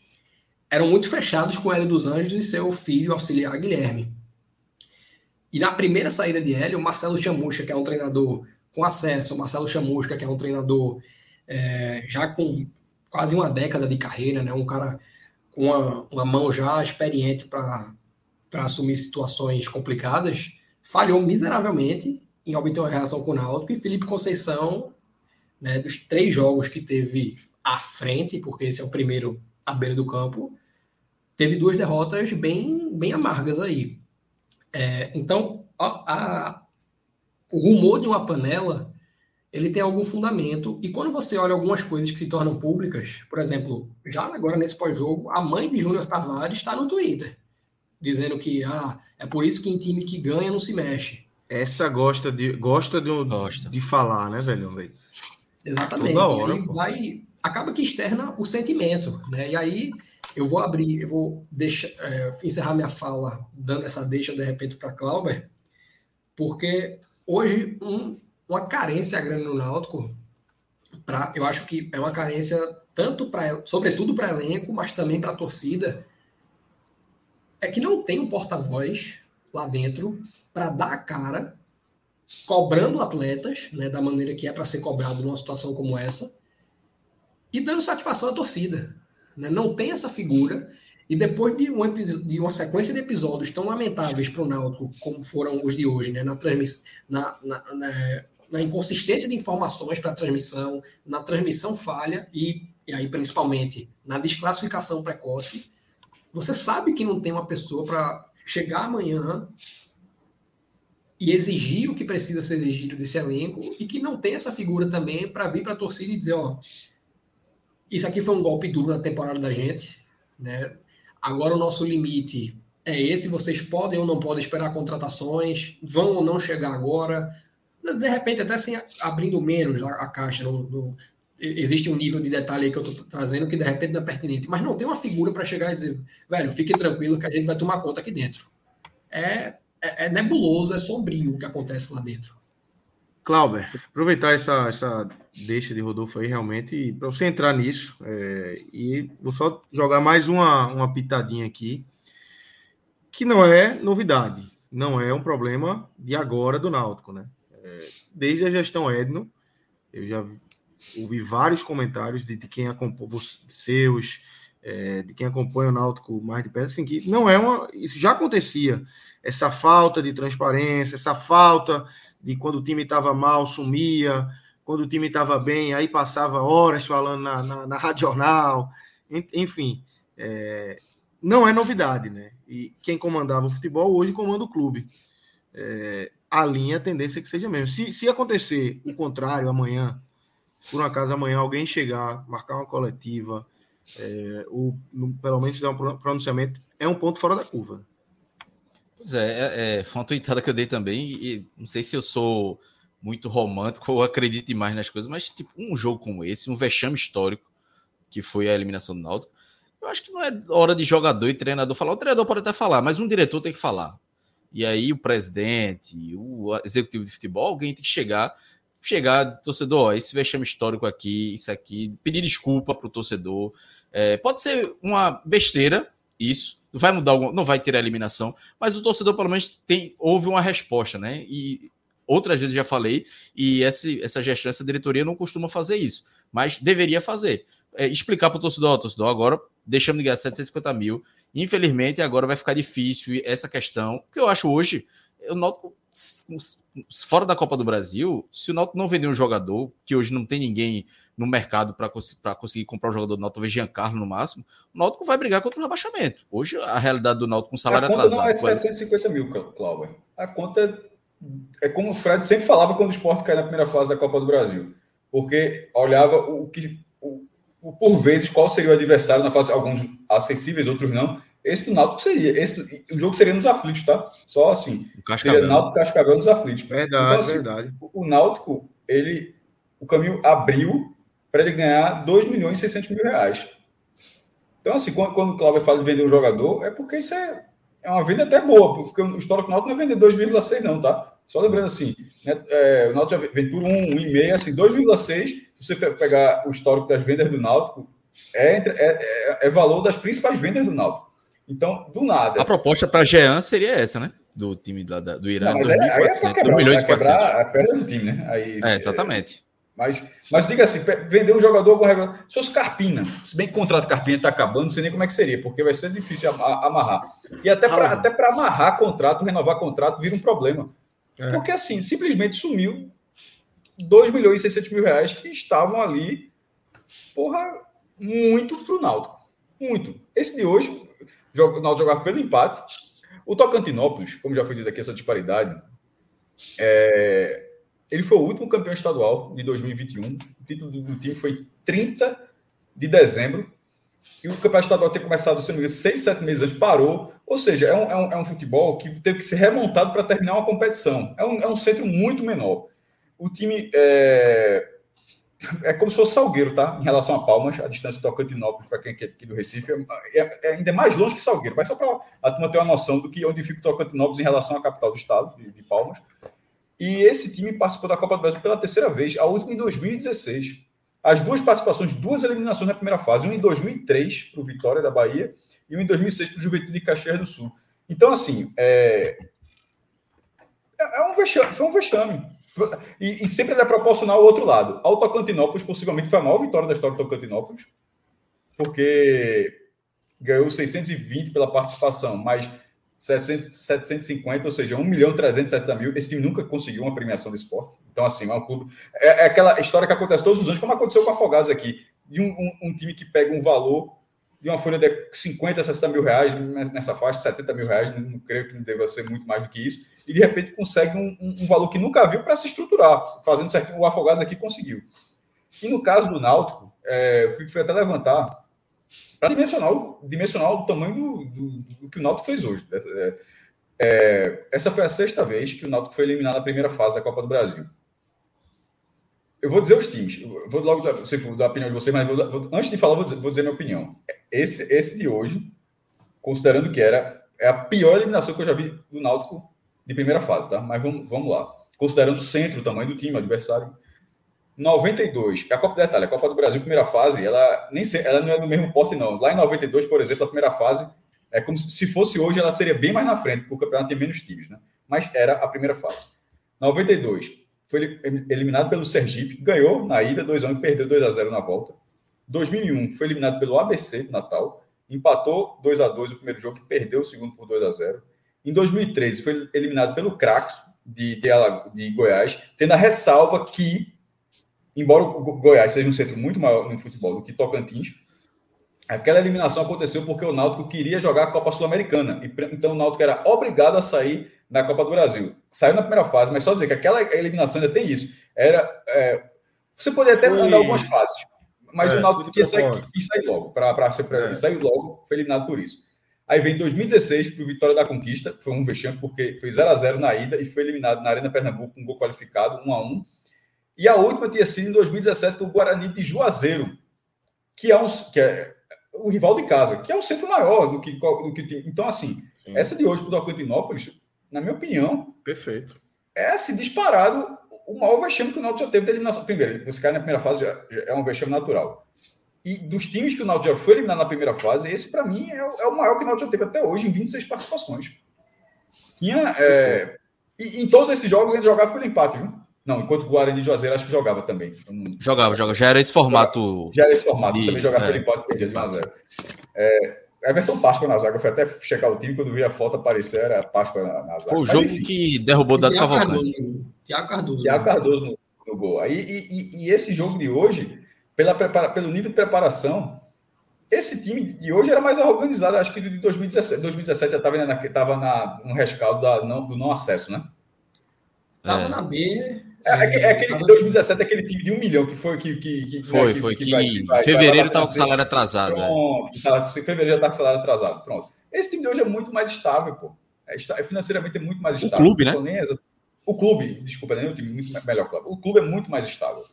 eram muito fechados com Hélio dos Anjos e seu filho auxiliar Guilherme. E na primeira saída de Hélio, Marcelo Chamusca, que é um treinador com acesso, Marcelo Chamusca, que é um treinador é, já com quase uma década de carreira, né, um cara com uma, uma mão já experiente para assumir situações complicadas, falhou miseravelmente em obter uma reação com o Náutico e Felipe Conceição né, dos três jogos que teve à frente, porque esse é o primeiro à beira do campo, teve duas derrotas bem, bem amargas aí. É, então, a, a, o rumor de uma panela ele tem algum fundamento. E quando você olha algumas coisas que se tornam públicas, por exemplo, já agora nesse pós-jogo, a mãe de Júnior Tavares está no Twitter, dizendo que ah, é por isso que em time que ganha não se mexe. Essa gosta de gosta de, gosta. de falar, né, velho? Exatamente. Hora, e vai acaba que externa o sentimento, né? E aí eu vou abrir, eu vou deixar, é, encerrar minha fala dando essa deixa de repente para Clauber, porque hoje um, uma carência grande no Náutico, pra, eu acho que é uma carência tanto para, sobretudo para elenco, mas também para torcida, é que não tem um porta-voz lá dentro para dar a cara, cobrando atletas, né, da maneira que é para ser cobrado numa situação como essa, e dando satisfação à torcida. Né? Não tem essa figura. E depois de, um, de uma sequência de episódios tão lamentáveis para o Náutico, como foram os de hoje, né? na, transmiss, na, na, na, na inconsistência de informações para a transmissão, na transmissão falha e, e aí principalmente na desclassificação precoce, você sabe que não tem uma pessoa para chegar amanhã e exigir o que precisa ser exigido desse elenco e que não tem essa figura também para vir para a torcida e dizer, ó, isso aqui foi um golpe duro na temporada da gente, né? Agora o nosso limite é esse, vocês podem ou não podem esperar contratações, vão ou não chegar agora, de repente até sem abrindo menos a, a caixa, no, no, existe um nível de detalhe aí que eu estou trazendo que de repente não é pertinente, mas não tem uma figura para chegar e dizer, velho, fique tranquilo que a gente vai tomar conta aqui dentro. É, é, é nebuloso, é sombrio o que acontece lá dentro. Clauber, aproveitar essa, essa deixa de Rodolfo aí realmente para você entrar nisso é, e vou só jogar mais uma, uma pitadinha aqui que não é novidade, não é um problema de agora do Náutico, né? Desde a gestão Edno, eu já ouvi vários comentários de, de quem acompanha seus, é, de quem acompanha o Náutico mais de perto, assim, que não é uma. Isso já acontecia, essa falta de transparência, essa falta de quando o time estava mal, sumia, quando o time estava bem, aí passava horas falando na, na, na Rádio Jornal, enfim. É, não é novidade, né? E quem comandava o futebol hoje comanda o clube. É, a linha, a tendência é que seja mesmo. Se, se acontecer o contrário amanhã, por um acaso amanhã alguém chegar, marcar uma coletiva, é, ou pelo menos dar um pronunciamento, é um ponto fora da curva. Pois é, é, é, foi uma tweetada que eu dei também, e não sei se eu sou muito romântico ou acredito demais nas coisas, mas tipo, um jogo como esse, um vexame histórico, que foi a eliminação do Náutico, eu acho que não é hora de jogador e treinador falar. O treinador pode até falar, mas um diretor tem que falar. E aí o presidente, o executivo de futebol, alguém tem que chegar, chegar, torcedor, ó, esse vexame histórico aqui, isso aqui, pedir desculpa pro torcedor. É, pode ser uma besteira, isso, vai mudar, não vai ter a eliminação, mas o torcedor pelo menos tem, houve uma resposta, né? E outras vezes já falei, e essa, essa gestão, essa diretoria não costuma fazer isso, mas deveria fazer. É, explicar para o torcedor, torcedor, agora deixamos de ganhar 750 mil, infelizmente agora vai ficar difícil essa questão, que eu acho hoje, eu noto fora da Copa do Brasil, se o Náutico não vender um jogador, que hoje não tem ninguém no mercado para conseguir comprar um jogador do Náutico, talvez Giancarlo no máximo, o Náutico vai brigar contra o rebaixamento. Hoje, a realidade do Náutico com salário a conta atrasado... não é 750 mil, Cláudio. A conta é como o Fred sempre falava quando o esporte caiu na primeira fase da Copa do Brasil. Porque olhava o que... Por vezes, qual seria o adversário na fase, alguns acessíveis, outros não, esse do Náutico seria. Esse, o jogo seria nos aflitos, tá? Só assim. O seria Náutico Cascavel nos aflitos. Verdade, então, assim, verdade. O, o Náutico, ele. O caminho abriu para ele ganhar 2 milhões e 600 mil reais. Então, assim, quando, quando o Cláudio fala de vender um jogador, é porque isso é, é uma venda até boa, porque o histórico do Náutico não é vender 2,6, não, tá? Só lembrando assim, né, é, o Náutico vende por 1, 1,5, assim, 2,6, se você pegar o histórico das vendas do Náutico, é, entre, é, é, é valor das principais vendas do Náutico. Então, do nada. A proposta para Jean seria essa, né? Do time da, do Irã. Não, mas é, aí é quebrar, milhões e quebrar a perda do time, né? Aí, é, exatamente. Mas, mas diga assim, vender um jogador com regra. Se fosse Carpina, se bem que o contrato Carpina está acabando, não sei nem como é que seria, porque vai ser difícil amarrar. E até para ah, até amarrar contrato, renovar contrato, vira um problema. É. Porque assim, simplesmente sumiu 2 milhões e 600 mil reais que estavam ali, porra, muito pro Náutico. Muito. Esse de hoje, o Náutico jogava pelo empate. O Tocantinópolis, como já foi dito aqui, essa disparidade, é, ele foi o último campeão estadual de 2021. O título do time foi 30 de dezembro. E o campeonato estadual ter começado, se não me engano, seis, sete meses antes, parou. Ou seja, é um, é um, é um futebol que teve que ser remontado para terminar uma competição. É um, é um centro muito menor. O time é, é como se fosse Salgueiro, tá? Em relação a Palmas, a distância do Tocantinópolis, para quem é aqui do Recife, é, é, é, ainda mais longe que Salgueiro. Mas só para a turma ter uma noção do que onde fica o Tocantinópolis em relação à capital do estado, de, de Palmas. E esse time participou da Copa do Brasil pela terceira vez, a última em 2016. As duas participações, duas eliminações na primeira fase, uma em 2003 para o Vitória da Bahia e uma em 2006 para o Juventude de Caxias do Sul. Então, assim, é, é, é um vexame, foi um vexame. E, e sempre é proporcional ao outro lado. Ao Tocantinópolis, possivelmente foi a maior vitória da história do Tocantinópolis, porque ganhou 620 pela participação, mas 700, 750, ou seja, 1 milhão 370 mil. Esse time nunca conseguiu uma premiação do esporte. Então, assim, é um clube. É, é, aquela história que acontece todos os anos, como aconteceu com o Afogados aqui. De um, um, um, time que pega um valor de uma folha de 50, 60 mil reais nessa faixa, 70 mil reais, não, creio que não deva ser muito mais do que isso, e de repente consegue um, um valor que nunca viu para se estruturar, fazendo certo. O Afogados aqui conseguiu. E no caso do Náutico, é, eu fui até levantar para dimensionar, dimensionar o tamanho do, do, do, que o Náutico fez hoje. É, é, essa foi a sexta vez que o Náutico foi eliminado na primeira fase da Copa do Brasil. Eu vou dizer os times. Eu vou logo dar, sei, dar a opinião de vocês, mas vou, vou, antes de falar, vou dizer, vou dizer, minha opinião. Esse, esse de hoje, considerando que era é a pior eliminação que eu já vi do Náutico de primeira fase, tá? Mas vamos, vamos lá. Considerando o centro, o tamanho do time, o adversário. 92, a Copa detalhe, a Copa do Brasil, primeira fase, ela nem ela não é do mesmo porte, não. Lá em 92, por exemplo, a primeira fase, é como se fosse hoje, ela seria bem mais na frente, porque o campeonato tem menos times, né? Mas era a primeira fase. 92, foi eliminado pelo Sergipe, ganhou na ida 2 a 1 e perdeu 2 a 0 na volta. 2001, foi eliminado pelo ABC do Natal, empatou 2 a 2 o primeiro jogo e perdeu o segundo por 2 a 0. Em 2013, foi eliminado pelo Crack de, de, de Goiás, tendo a ressalva que embora o Goiás seja um centro muito maior no futebol do que Tocantins, aquela eliminação aconteceu porque o Náutico queria jogar a Copa Sul-Americana. Então o Náutico era obrigado a sair da Copa do Brasil. Saiu na primeira fase, mas só dizer que aquela eliminação ainda tem isso. Era, é, você poderia até andar algumas fases, mas é, o Náutico queria sair, sair logo. Pra, pra, pra, é. sair logo, foi eliminado por isso. Aí vem 2016 para o Vitória da Conquista, foi um vexame, porque foi 0 a 0 na ida e foi eliminado na Arena Pernambuco com um gol qualificado, 1 a 1 e a última tinha sido em 2017 o Guarani de Juazeiro, que é, um, que é o rival de casa, que é o centro maior do que, do que Então, assim, Sim. essa de hoje para o Tocantinópolis, na minha opinião, perfeito. É assim, disparado o maior vexame que o Náutico já teve da eliminação. Primeiro, você cai na primeira fase já, já é um vexame natural. E dos times que o Náutico já foi eliminado na primeira fase, esse para mim é o, é o, maior que o Náutico já teve até hoje, em 26 participações. Tinha. É, e em todos esses jogos ele jogava pelo empate, viu? Não, enquanto o Guarani de Juazeiro acho que jogava também. Jogava, jogava. Já era esse formato. Já era esse formato. De, também jogava é, pelo empate perdia de 1 É, Everton Páscoa na zaga. Eu fui até checar o time, quando vi a foto aparecer, era Páscoa na, na zaga. Foi o jogo Mas, que derrubou o Dado Cavalcante. Tiago Cardoso. Tiago Cardoso no, no gol. Aí, e, e, e, esse jogo de hoje, pela prepara, pelo nível de preparação, esse time de hoje era mais organizado. Acho que de 2017. 2017 já estava na, no rescaldo da, não, do não acesso, né? Estava é. na B, é, é, é aquele, 2017 aquele time de um milhão que foi que. que, que foi, né, foi, que, que, vai, que vai, fevereiro estava com salário atrasado. É. Pronto, é. tá, fevereiro já está com salário atrasado. Pronto. Esse time de hoje é muito mais estável, pô. É, é financeiramente é muito mais estável. O clube, né? O clube, desculpa, nem o time, muito melhor clube. O clube é muito mais estável.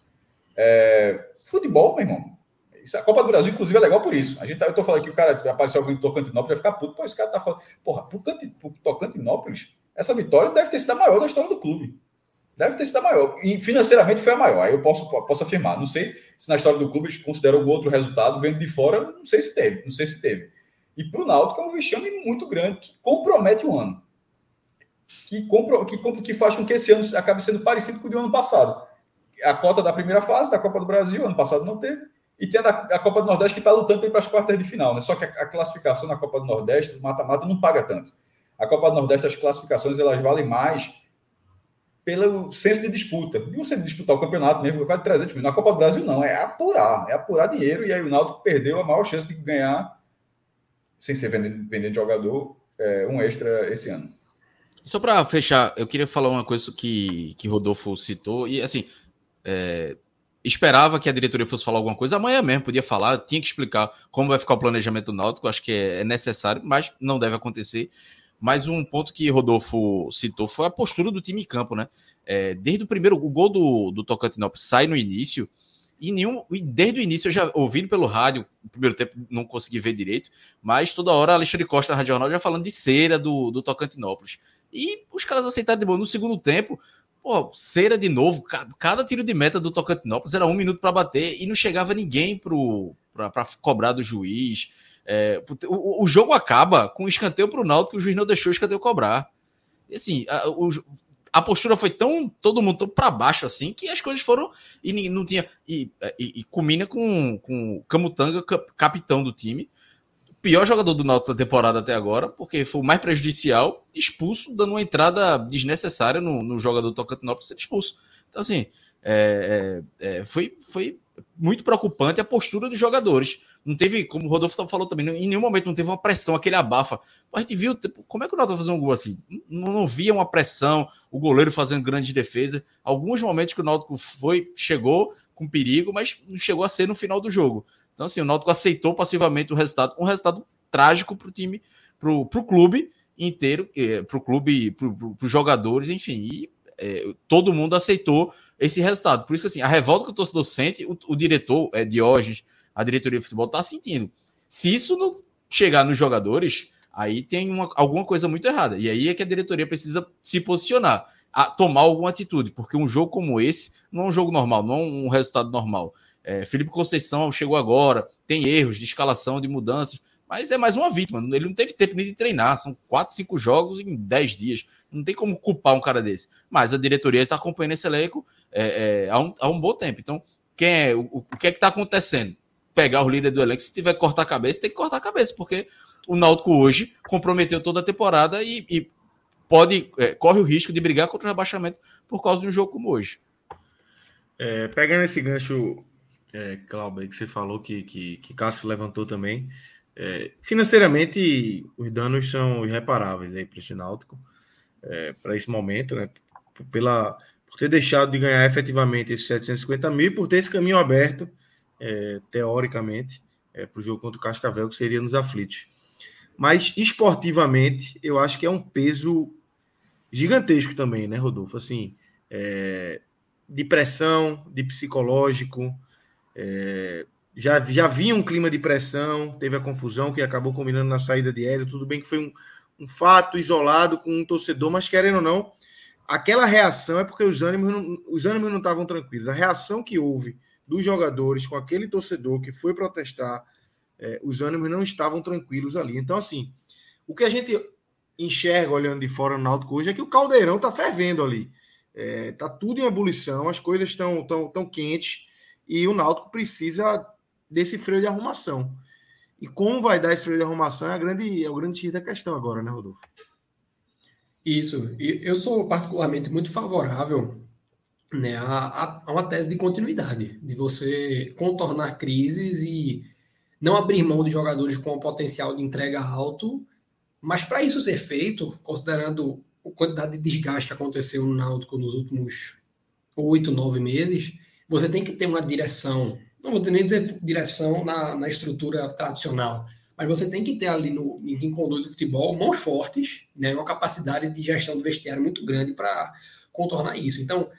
É, futebol, meu irmão. Isso, a Copa do Brasil, inclusive, é legal por isso. A gente, tá, eu tô falando que o cara apareceu alguém do Tocantinópolis, vai ficar puto. Pô, esse cara tá falando. Porra, pro, pro Tocantinópolis, essa vitória deve ter sido a maior da história do clube. Deve ter sido a maior. E financeiramente foi a maior. Aí eu posso, posso afirmar. Não sei se na história do clube eles consideram algum outro resultado vendo de fora. Não sei se teve. Não sei se teve. E para o Náutico é um vexame muito grande que compromete o ano. Que, compro, que, que faz com que esse ano acabe sendo parecido com o do ano passado. A cota da primeira fase da Copa do Brasil, ano passado não teve. E tem a, a Copa do Nordeste que está lutando para as quartas de final. Né? Só que a, a classificação na Copa do Nordeste, mata-mata, não paga tanto. A Copa do Nordeste, as classificações elas valem mais pelo senso de disputa. E você disputar o campeonato mesmo, quase 300 mil. Na Copa do Brasil, não. É apurar. É apurar dinheiro. E aí o Náutico perdeu a maior chance de ganhar, sem ser vendendo, vendendo jogador, é, um extra esse ano. Só para fechar, eu queria falar uma coisa que, que Rodolfo citou. E assim, é, esperava que a diretoria fosse falar alguma coisa. Amanhã mesmo podia falar, tinha que explicar como vai ficar o planejamento do Náutico. Acho que é, é necessário, mas não deve acontecer. Mas um ponto que Rodolfo citou foi a postura do time em campo, né? É, desde o primeiro o gol do, do Tocantinópolis sai no início, e nenhum, e desde o início eu já ouvindo pelo rádio, no primeiro tempo não consegui ver direito, mas toda hora Alexandre Costa na Rádio Jornal já falando de cera do, do Tocantinópolis. E os caras aceitaram de boa. No segundo tempo, pô, cera de novo. Cada, tiro de meta do Tocantinópolis era um minuto para bater e não chegava ninguém para cobrar do juiz. É, o, o, jogo acaba com um escanteio para o Náutico que o juiz não deixou o escanteio cobrar. E assim, a, o, a postura foi tão todo mundo tão para baixo assim que as coisas foram e não tinha e, e, e culmina com, com o Camutanga capitão do time pior jogador do Náutico da temporada até agora, porque foi o mais prejudicial, expulso, dando uma entrada desnecessária no, no jogador do Tocantinópolis ser expulso. Então, assim, é, é, é, foi, foi muito preocupante a postura dos jogadores. Não teve, como o Rodolfo falou também, em nenhum momento não teve uma pressão, aquele abafa. A gente viu, tipo, como é que o Náutico fazer um gol assim? Não, não via uma pressão, o goleiro fazendo grande defesa. Alguns momentos que o Náutico foi, chegou com perigo, mas não chegou a ser no final do jogo. Então, assim, o Náutico aceitou passivamente o resultado, um resultado trágico para o time, para o clube inteiro, para o clube, para os jogadores, enfim, e é, todo mundo aceitou esse resultado. Por isso que assim, a revolta que o torcedor sente, o, o diretor, é, Diógenes, a diretoria de futebol está sentindo. Se isso não chegar nos jogadores, aí tem uma, alguma coisa muito errada. E aí é que a diretoria precisa se posicionar, a tomar alguma atitude, porque um jogo como esse não é um jogo normal, não é um resultado normal. É, Felipe Conceição chegou agora, tem erros de escalação, de mudanças, mas é mais uma vítima. Ele não teve tempo nem de treinar. São quatro, cinco jogos em dez dias. Não tem como culpar um cara desse. Mas a diretoria está acompanhando esse elenco é, é, há, um, há um bom tempo. Então, quem é, o, o que é que está acontecendo? Pegar o líder do elenco, se tiver que cortar a cabeça, tem que cortar a cabeça, porque o Náutico hoje comprometeu toda a temporada e, e pode é, corre o risco de brigar contra o rebaixamento por causa de um jogo como hoje. É, pegando esse gancho é, Cláudio, que você falou que, que, que Cássio levantou também. É, financeiramente, os danos são irreparáveis aí para esse Náutico, é, para esse momento, né? Pela, por ter deixado de ganhar efetivamente esses 750 mil e por ter esse caminho aberto, é, teoricamente, é, para o jogo contra o Cascavel, que seria nos aflitos. Mas esportivamente, eu acho que é um peso gigantesco também, né, Rodolfo? Assim, é, de pressão, de psicológico, é, já, já vinha um clima de pressão, teve a confusão que acabou combinando na saída de Hélio. Tudo bem que foi um, um fato isolado com um torcedor, mas querendo ou não, aquela reação é porque os ânimos não, os ânimos não estavam tranquilos. A reação que houve dos jogadores com aquele torcedor que foi protestar, é, os ânimos não estavam tranquilos ali. Então, assim, o que a gente enxerga olhando de fora no Náutico hoje é que o caldeirão está fervendo ali. É, tá tudo em ebulição, as coisas estão tão, tão quentes e o Náutico precisa desse freio de arrumação. E como vai dar esse freio de arrumação é, a grande, é o grande X da questão agora, né, Rodolfo? Isso. Eu sou particularmente muito favorável né, a, a, uma tese de continuidade, de você contornar crises e não abrir mão de jogadores com um potencial de entrega alto, mas para isso ser feito, considerando a quantidade de desgaste que aconteceu no Náutico nos últimos oito, nove meses, você tem que ter uma direção, não vou nem dizer direção na, na estrutura tradicional, mas você tem que ter ali no, em quem conduz o futebol mãos fortes, né, uma capacidade de gestão do vestiário muito grande para contornar isso. Então,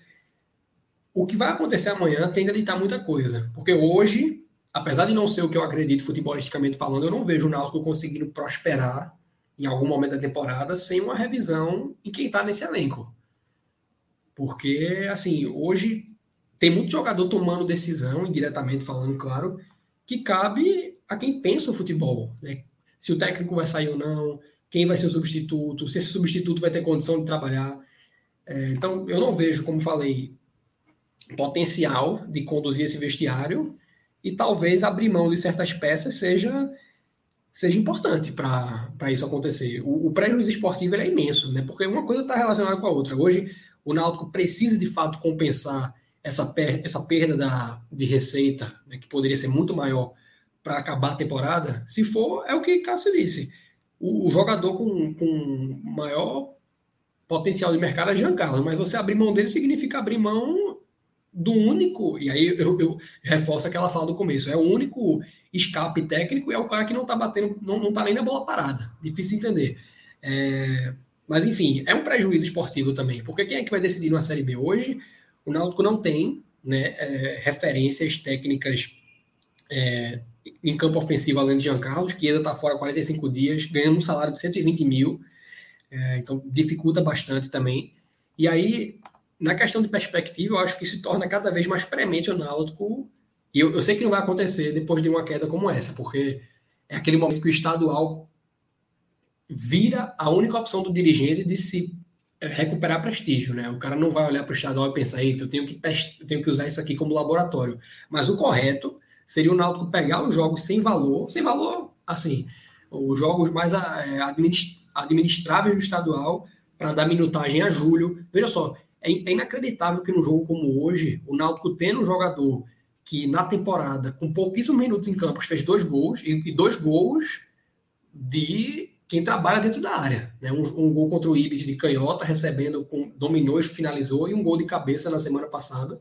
o que vai acontecer amanhã tende a ditar muita coisa, porque hoje, apesar de não ser o que eu acredito futebolisticamente falando, eu não vejo o Náutico conseguindo prosperar em algum momento da temporada sem uma revisão em quem está nesse elenco. Porque, assim, hoje tem muito jogador tomando decisão, indiretamente falando, claro, que cabe a quem pensa o futebol. Né? Se o técnico vai sair ou não, quem vai ser o substituto, se esse substituto vai ter condição de trabalhar. É, então, eu não vejo, como falei, potencial de conduzir esse vestiário e talvez abrir mão de certas peças seja seja importante para isso acontecer. O, o prejuízo esportivo é imenso, né? porque uma coisa está relacionada com a outra. Hoje, o Náutico precisa de fato compensar essa, per essa perda da, de receita, né, que poderia ser muito maior para acabar a temporada, se for, é o que Cássio disse. O, o jogador com, com maior potencial de mercado é Jean Carlos, mas você abrir mão dele significa abrir mão do único, e aí eu, eu reforço aquela fala do começo, é o único escape técnico e é o cara que não tá batendo, não, não tá nem na bola parada. Difícil de entender. É, mas enfim, é um prejuízo esportivo também, porque quem é que vai decidir na Série B hoje? O Náutico não tem né, é, referências técnicas é, em campo ofensivo além de Jean Carlos, que ainda está fora 45 dias, ganhando um salário de 120 mil, é, então dificulta bastante também. E aí, na questão de perspectiva, eu acho que se torna cada vez mais premente o Náutico, e eu, eu sei que não vai acontecer depois de uma queda como essa, porque é aquele momento que o estadual vira a única opção do dirigente de se recuperar prestígio, né? O cara não vai olhar para o estadual e pensar, eita, eu tenho que, eu tenho que usar isso aqui como laboratório. Mas o correto seria o Náutico pegar os jogos sem valor, sem valor, assim, os jogos mais é, administráveis do estadual para dar minutagem a julho. Veja só, é, é inacreditável que num jogo como hoje, o Náutico tendo um jogador que na temporada, com pouquíssimos minutos em campo, fez dois gols, e, dois gols de quem trabalha dentro da área. Né? Um, um, gol contra o Ibis de canhota, recebendo, com, dominou e finalizou, e um gol de cabeça na semana passada,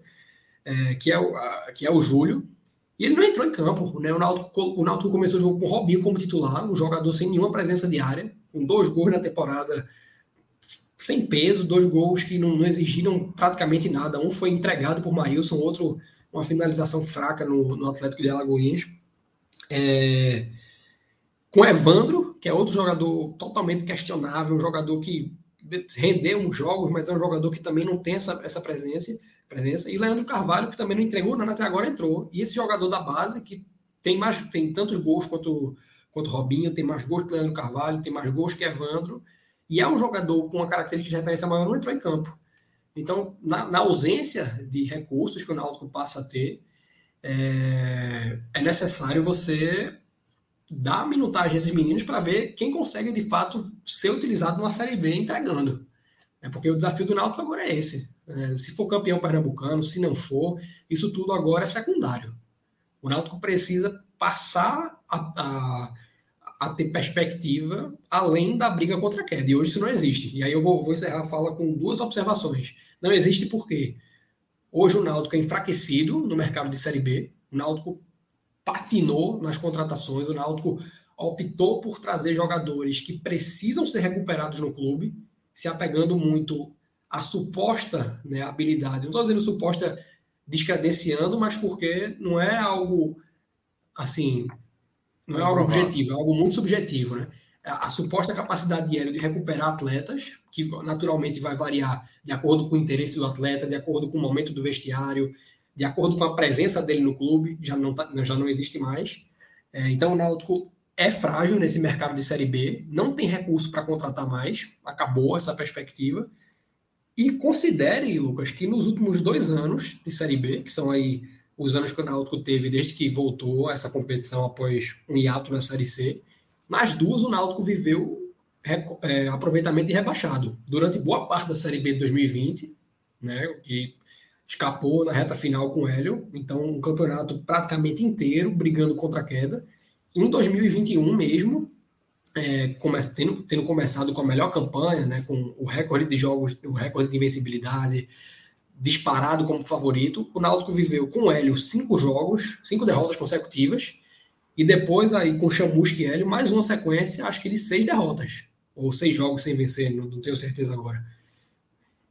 é, que, é o, a, que é o Júlio, e ele não entrou em campo. Né? O, Náutico, o Náutico começou o jogo com o Robinho como titular, um jogador sem nenhuma presença de área, com dois gols na temporada sem peso, dois gols que não, não exigiram praticamente nada. Um foi entregado por Maílson, outro uma finalização fraca no, no Atlético de Alagoinhas. É, com Evandro, que é outro jogador totalmente questionável, um jogador que rendeu uns jogos, mas é um jogador que também não tem essa, essa presença presença. E Leandro Carvalho, que também não entregou nada até agora, entrou. E esse jogador da base, que tem mais tem tantos gols quanto, quanto Robinho, tem mais gols que Leandro Carvalho, tem mais gols que Evandro, e é um jogador com uma característica de referência maior, não entrou em campo. Então, na, na ausência de recursos que o Náutico passa a ter, é, é necessário você dar minutagem a esses meninos para ver quem consegue de fato ser utilizado numa Série B entregando. É porque o desafio do Náutico agora é esse. É, se for campeão pernambucano, se não for, isso tudo agora é secundário. O Náutico precisa passar a, a, a, ter perspectiva além da briga contra a queda. E hoje isso não existe. E aí eu vou, vou encerrar a fala com duas observações. Não existe porque hoje o Náutico é enfraquecido no mercado de Série B. O Náutico patinou nas contratações. O Náutico optou por trazer jogadores que precisam ser recuperados no clube, se apegando muito a suposta né, habilidade, não estou dizendo suposta descredenciando, mas porque não é algo assim, não é algo objetivo, é algo muito subjetivo, né? A, a suposta capacidade de Hélio de recuperar atletas, que naturalmente vai variar de acordo com o interesse do atleta, de acordo com o momento do vestiário, de acordo com a presença dele no clube, já não, tá, já não existe mais. É, então o Náutico é frágil nesse mercado de Série B, não tem recurso para contratar mais, acabou essa perspectiva. E considere, Lucas, que nos últimos dois anos de Série B, que são aí os anos que o Náutico teve desde que voltou essa competição após um hiato na Série C, nas duas o Náutico viveu é, aproveitamento rebaixado. Durante boa parte da Série B de 2020, né, que escapou na reta final com o Hélio, então um campeonato praticamente inteiro brigando contra a queda. Em 2021 mesmo, é, tendo, tendo, começado com a melhor campanha, né, com o recorde de jogos, o recorde de invencibilidade disparado como favorito, o Náutico viveu com o Hélio cinco jogos, cinco derrotas consecutivas, e depois aí com Chamusca e Hélio, mais uma sequência, acho que de seis derrotas, ou seis jogos sem vencer, não, não tenho certeza agora.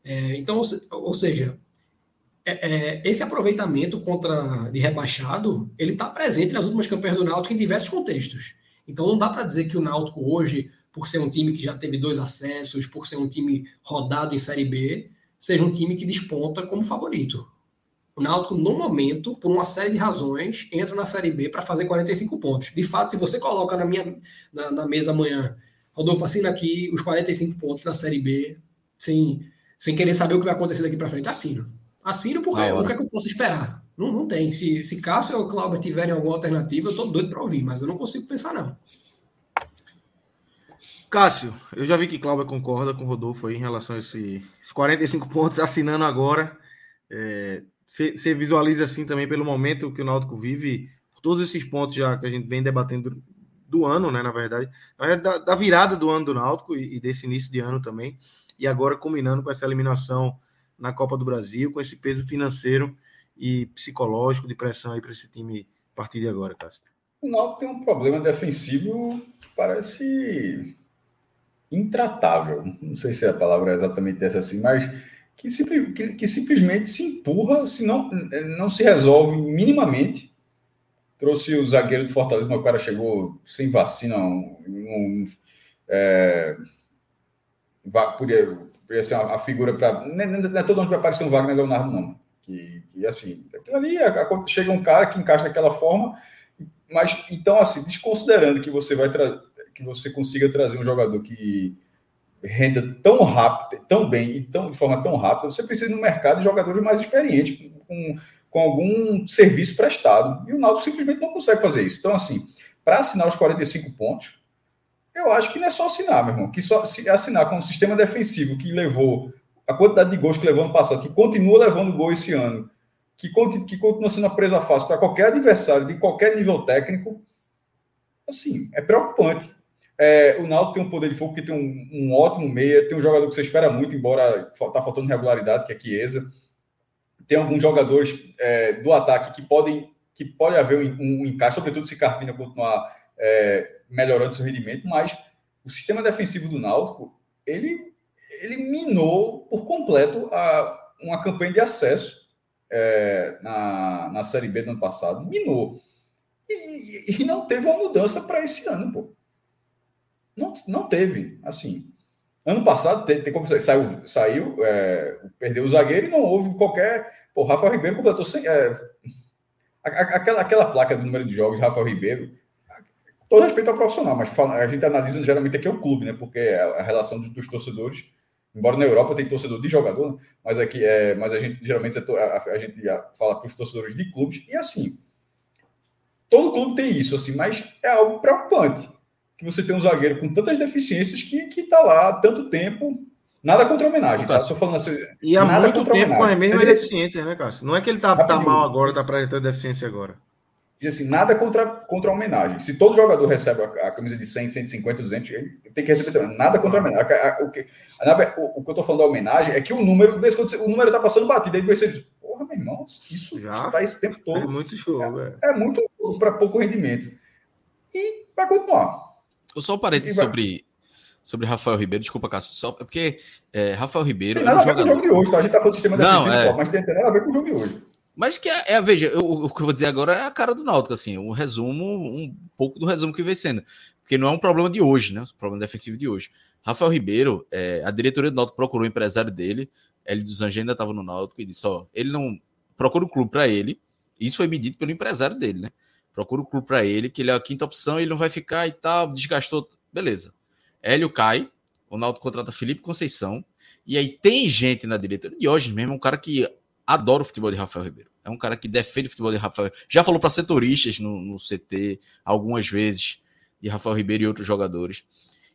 É, então, ou seja, é, é, esse aproveitamento contra de rebaixado, ele está presente nas últimas campanhas do Náutico em diversos contextos. Então não dá para dizer que o Náutico hoje, por ser um time que já teve dois acessos, por ser um time rodado em Série B, seja um time que desponta como favorito. O Náutico, no momento, por uma série de razões, entra na Série B para fazer 45 pontos. De fato, se você coloca na minha na, na mesa amanhã, Rodolfo, assina aqui os 45 pontos na Série B, sem, sem querer saber o que vai acontecer daqui para frente, assino. Assino porque o que é que eu posso esperar? Não, não tem. Se, se Cássio ou Cláudio tiverem alguma alternativa, eu estou doido para ouvir, mas eu não consigo pensar, não. Cássio, eu já vi que Cláudio concorda com o Rodolfo aí em relação a esses 45 pontos, assinando agora. Você é, visualiza assim também pelo momento que o Náutico vive, por todos esses pontos já que a gente vem debatendo do ano, né? Na verdade, da, da virada do ano do Náutico e, e, desse início de ano também, e agora combinando com essa eliminação na Copa do Brasil, com esse peso financeiro e psicológico de pressão aí para esse time a partir de agora, Cássio. O Náutico tem um problema defensivo que parece intratável. Não sei se a palavra é exatamente essa assim, mas que, que, que simplesmente se empurra, se não, não se resolve minimamente. Trouxe o zagueiro do Fortaleza, mas o cara chegou sem vacina. Um, um, é, podia ser uma, uma figura para. Não, é todo onde vai aparecer um Wagner Leonardo, não. Que, que assim, aquilo ali, chega um cara que encaixa daquela forma, mas então, assim, desconsiderando que você vai trazer que você consiga trazer um jogador que renda tão rápido, tão bem e tão, de forma tão rápida, você precisa no mercado de jogadores mais experientes, com, com algum serviço prestado. E o Náutico simplesmente não consegue fazer isso. Então, assim, para assinar os 45 pontos, eu acho que não é só assinar, meu irmão, que só assinar com um sistema defensivo que levou a quantidade de gols que levou ano passado, que continua levando gol esse ano, que, que continua sendo presa fácil para qualquer adversário de qualquer nível técnico, assim, é preocupante. É, o Náutico tem um poder de fogo que tem um, um, ótimo meia, tem um jogador que você espera muito, embora está faltando regularidade, que é Chiesa. Tem alguns jogadores é, do ataque que podem que pode haver um, um encaixe, sobretudo se Carpina continuar é, melhorando seu rendimento, mas o sistema defensivo do Náutico ele, ele minou por completo a, uma campanha de acesso é, na, na Série B do ano passado. Minou. E, e não teve uma mudança para esse ano, pô. Não, não teve, assim. Ano passado, tem, tem saiu, saiu é, perdeu o zagueiro e não houve qualquer. Pô, Rafael Ribeiro completou sem. É, aquela, aquela placa do número de jogos de Rafael Ribeiro, todo respeito ao profissional, mas a gente analisa geralmente aqui é o clube, né? Porque a, a relação dos, torcedores, embora na Europa tem torcedor de jogador, né? mas aqui é, mas a gente geralmente é a, a, gente fala para os torcedores de clubes e assim, todo clube tem isso, assim, mas é algo preocupante que você tem um zagueiro com tantas deficiências que, que tá lá há tanto tempo. Nada contra a homenagem, tá? Tô falando assim, e há muito tempo com as mesmas Seria... deficiências, né, Cássio? Não é que ele tá, tá mal agora, tá apresentando deficiência agora. Diz assim, nada contra, contra a homenagem. Se todo jogador recebe a, a, camisa de 100, 150, 200, ele tem que receber também. Nada contra a homenagem. A, o, que, o, o, que eu tô falando da homenagem é que o número, de vez quando o número tá passando batido, aí você diz, porra, meu irmão, isso já tá esse tempo todo. É muito show, é, é muito para pouco rendimento. E vai continuar. Só um parênteses sobre, sobre Rafael Ribeiro, desculpa, Cássio, só porque é, Rafael Ribeiro. Tem nada a ver com o jogo de hoje, tá? A gente tá falando do sistema Não, defensivo, é... mas tem nada a ver com o jogo de hoje. Mas que é, é veja, eu, o que eu vou dizer agora é a cara do Náutico, assim, um resumo, um pouco do resumo que vem sendo. Porque não é um problema de hoje, né? Um problema defensivo de hoje. Rafael Ribeiro, é, a diretoria do Náutico procurou o empresário dele, Hélio dos Anjos ainda estava no Náutico e disse: ó, ele não procura um clube para ele. Isso foi medido pelo empresário dele, né? Procura um clube para ele, que ele é a quinta opção, ele não vai ficar e tal, desgastou Beleza. Hélio cai, o Náutico contrata Felipe Conceição, e aí tem gente na diretoria, de hoje mesmo, um cara que adora o futebol de Rafael Ribeiro. É um cara que defende o futebol de Rafael. Já falou para setoristas no, no, CT algumas vezes de Rafael Ribeiro e outros jogadores.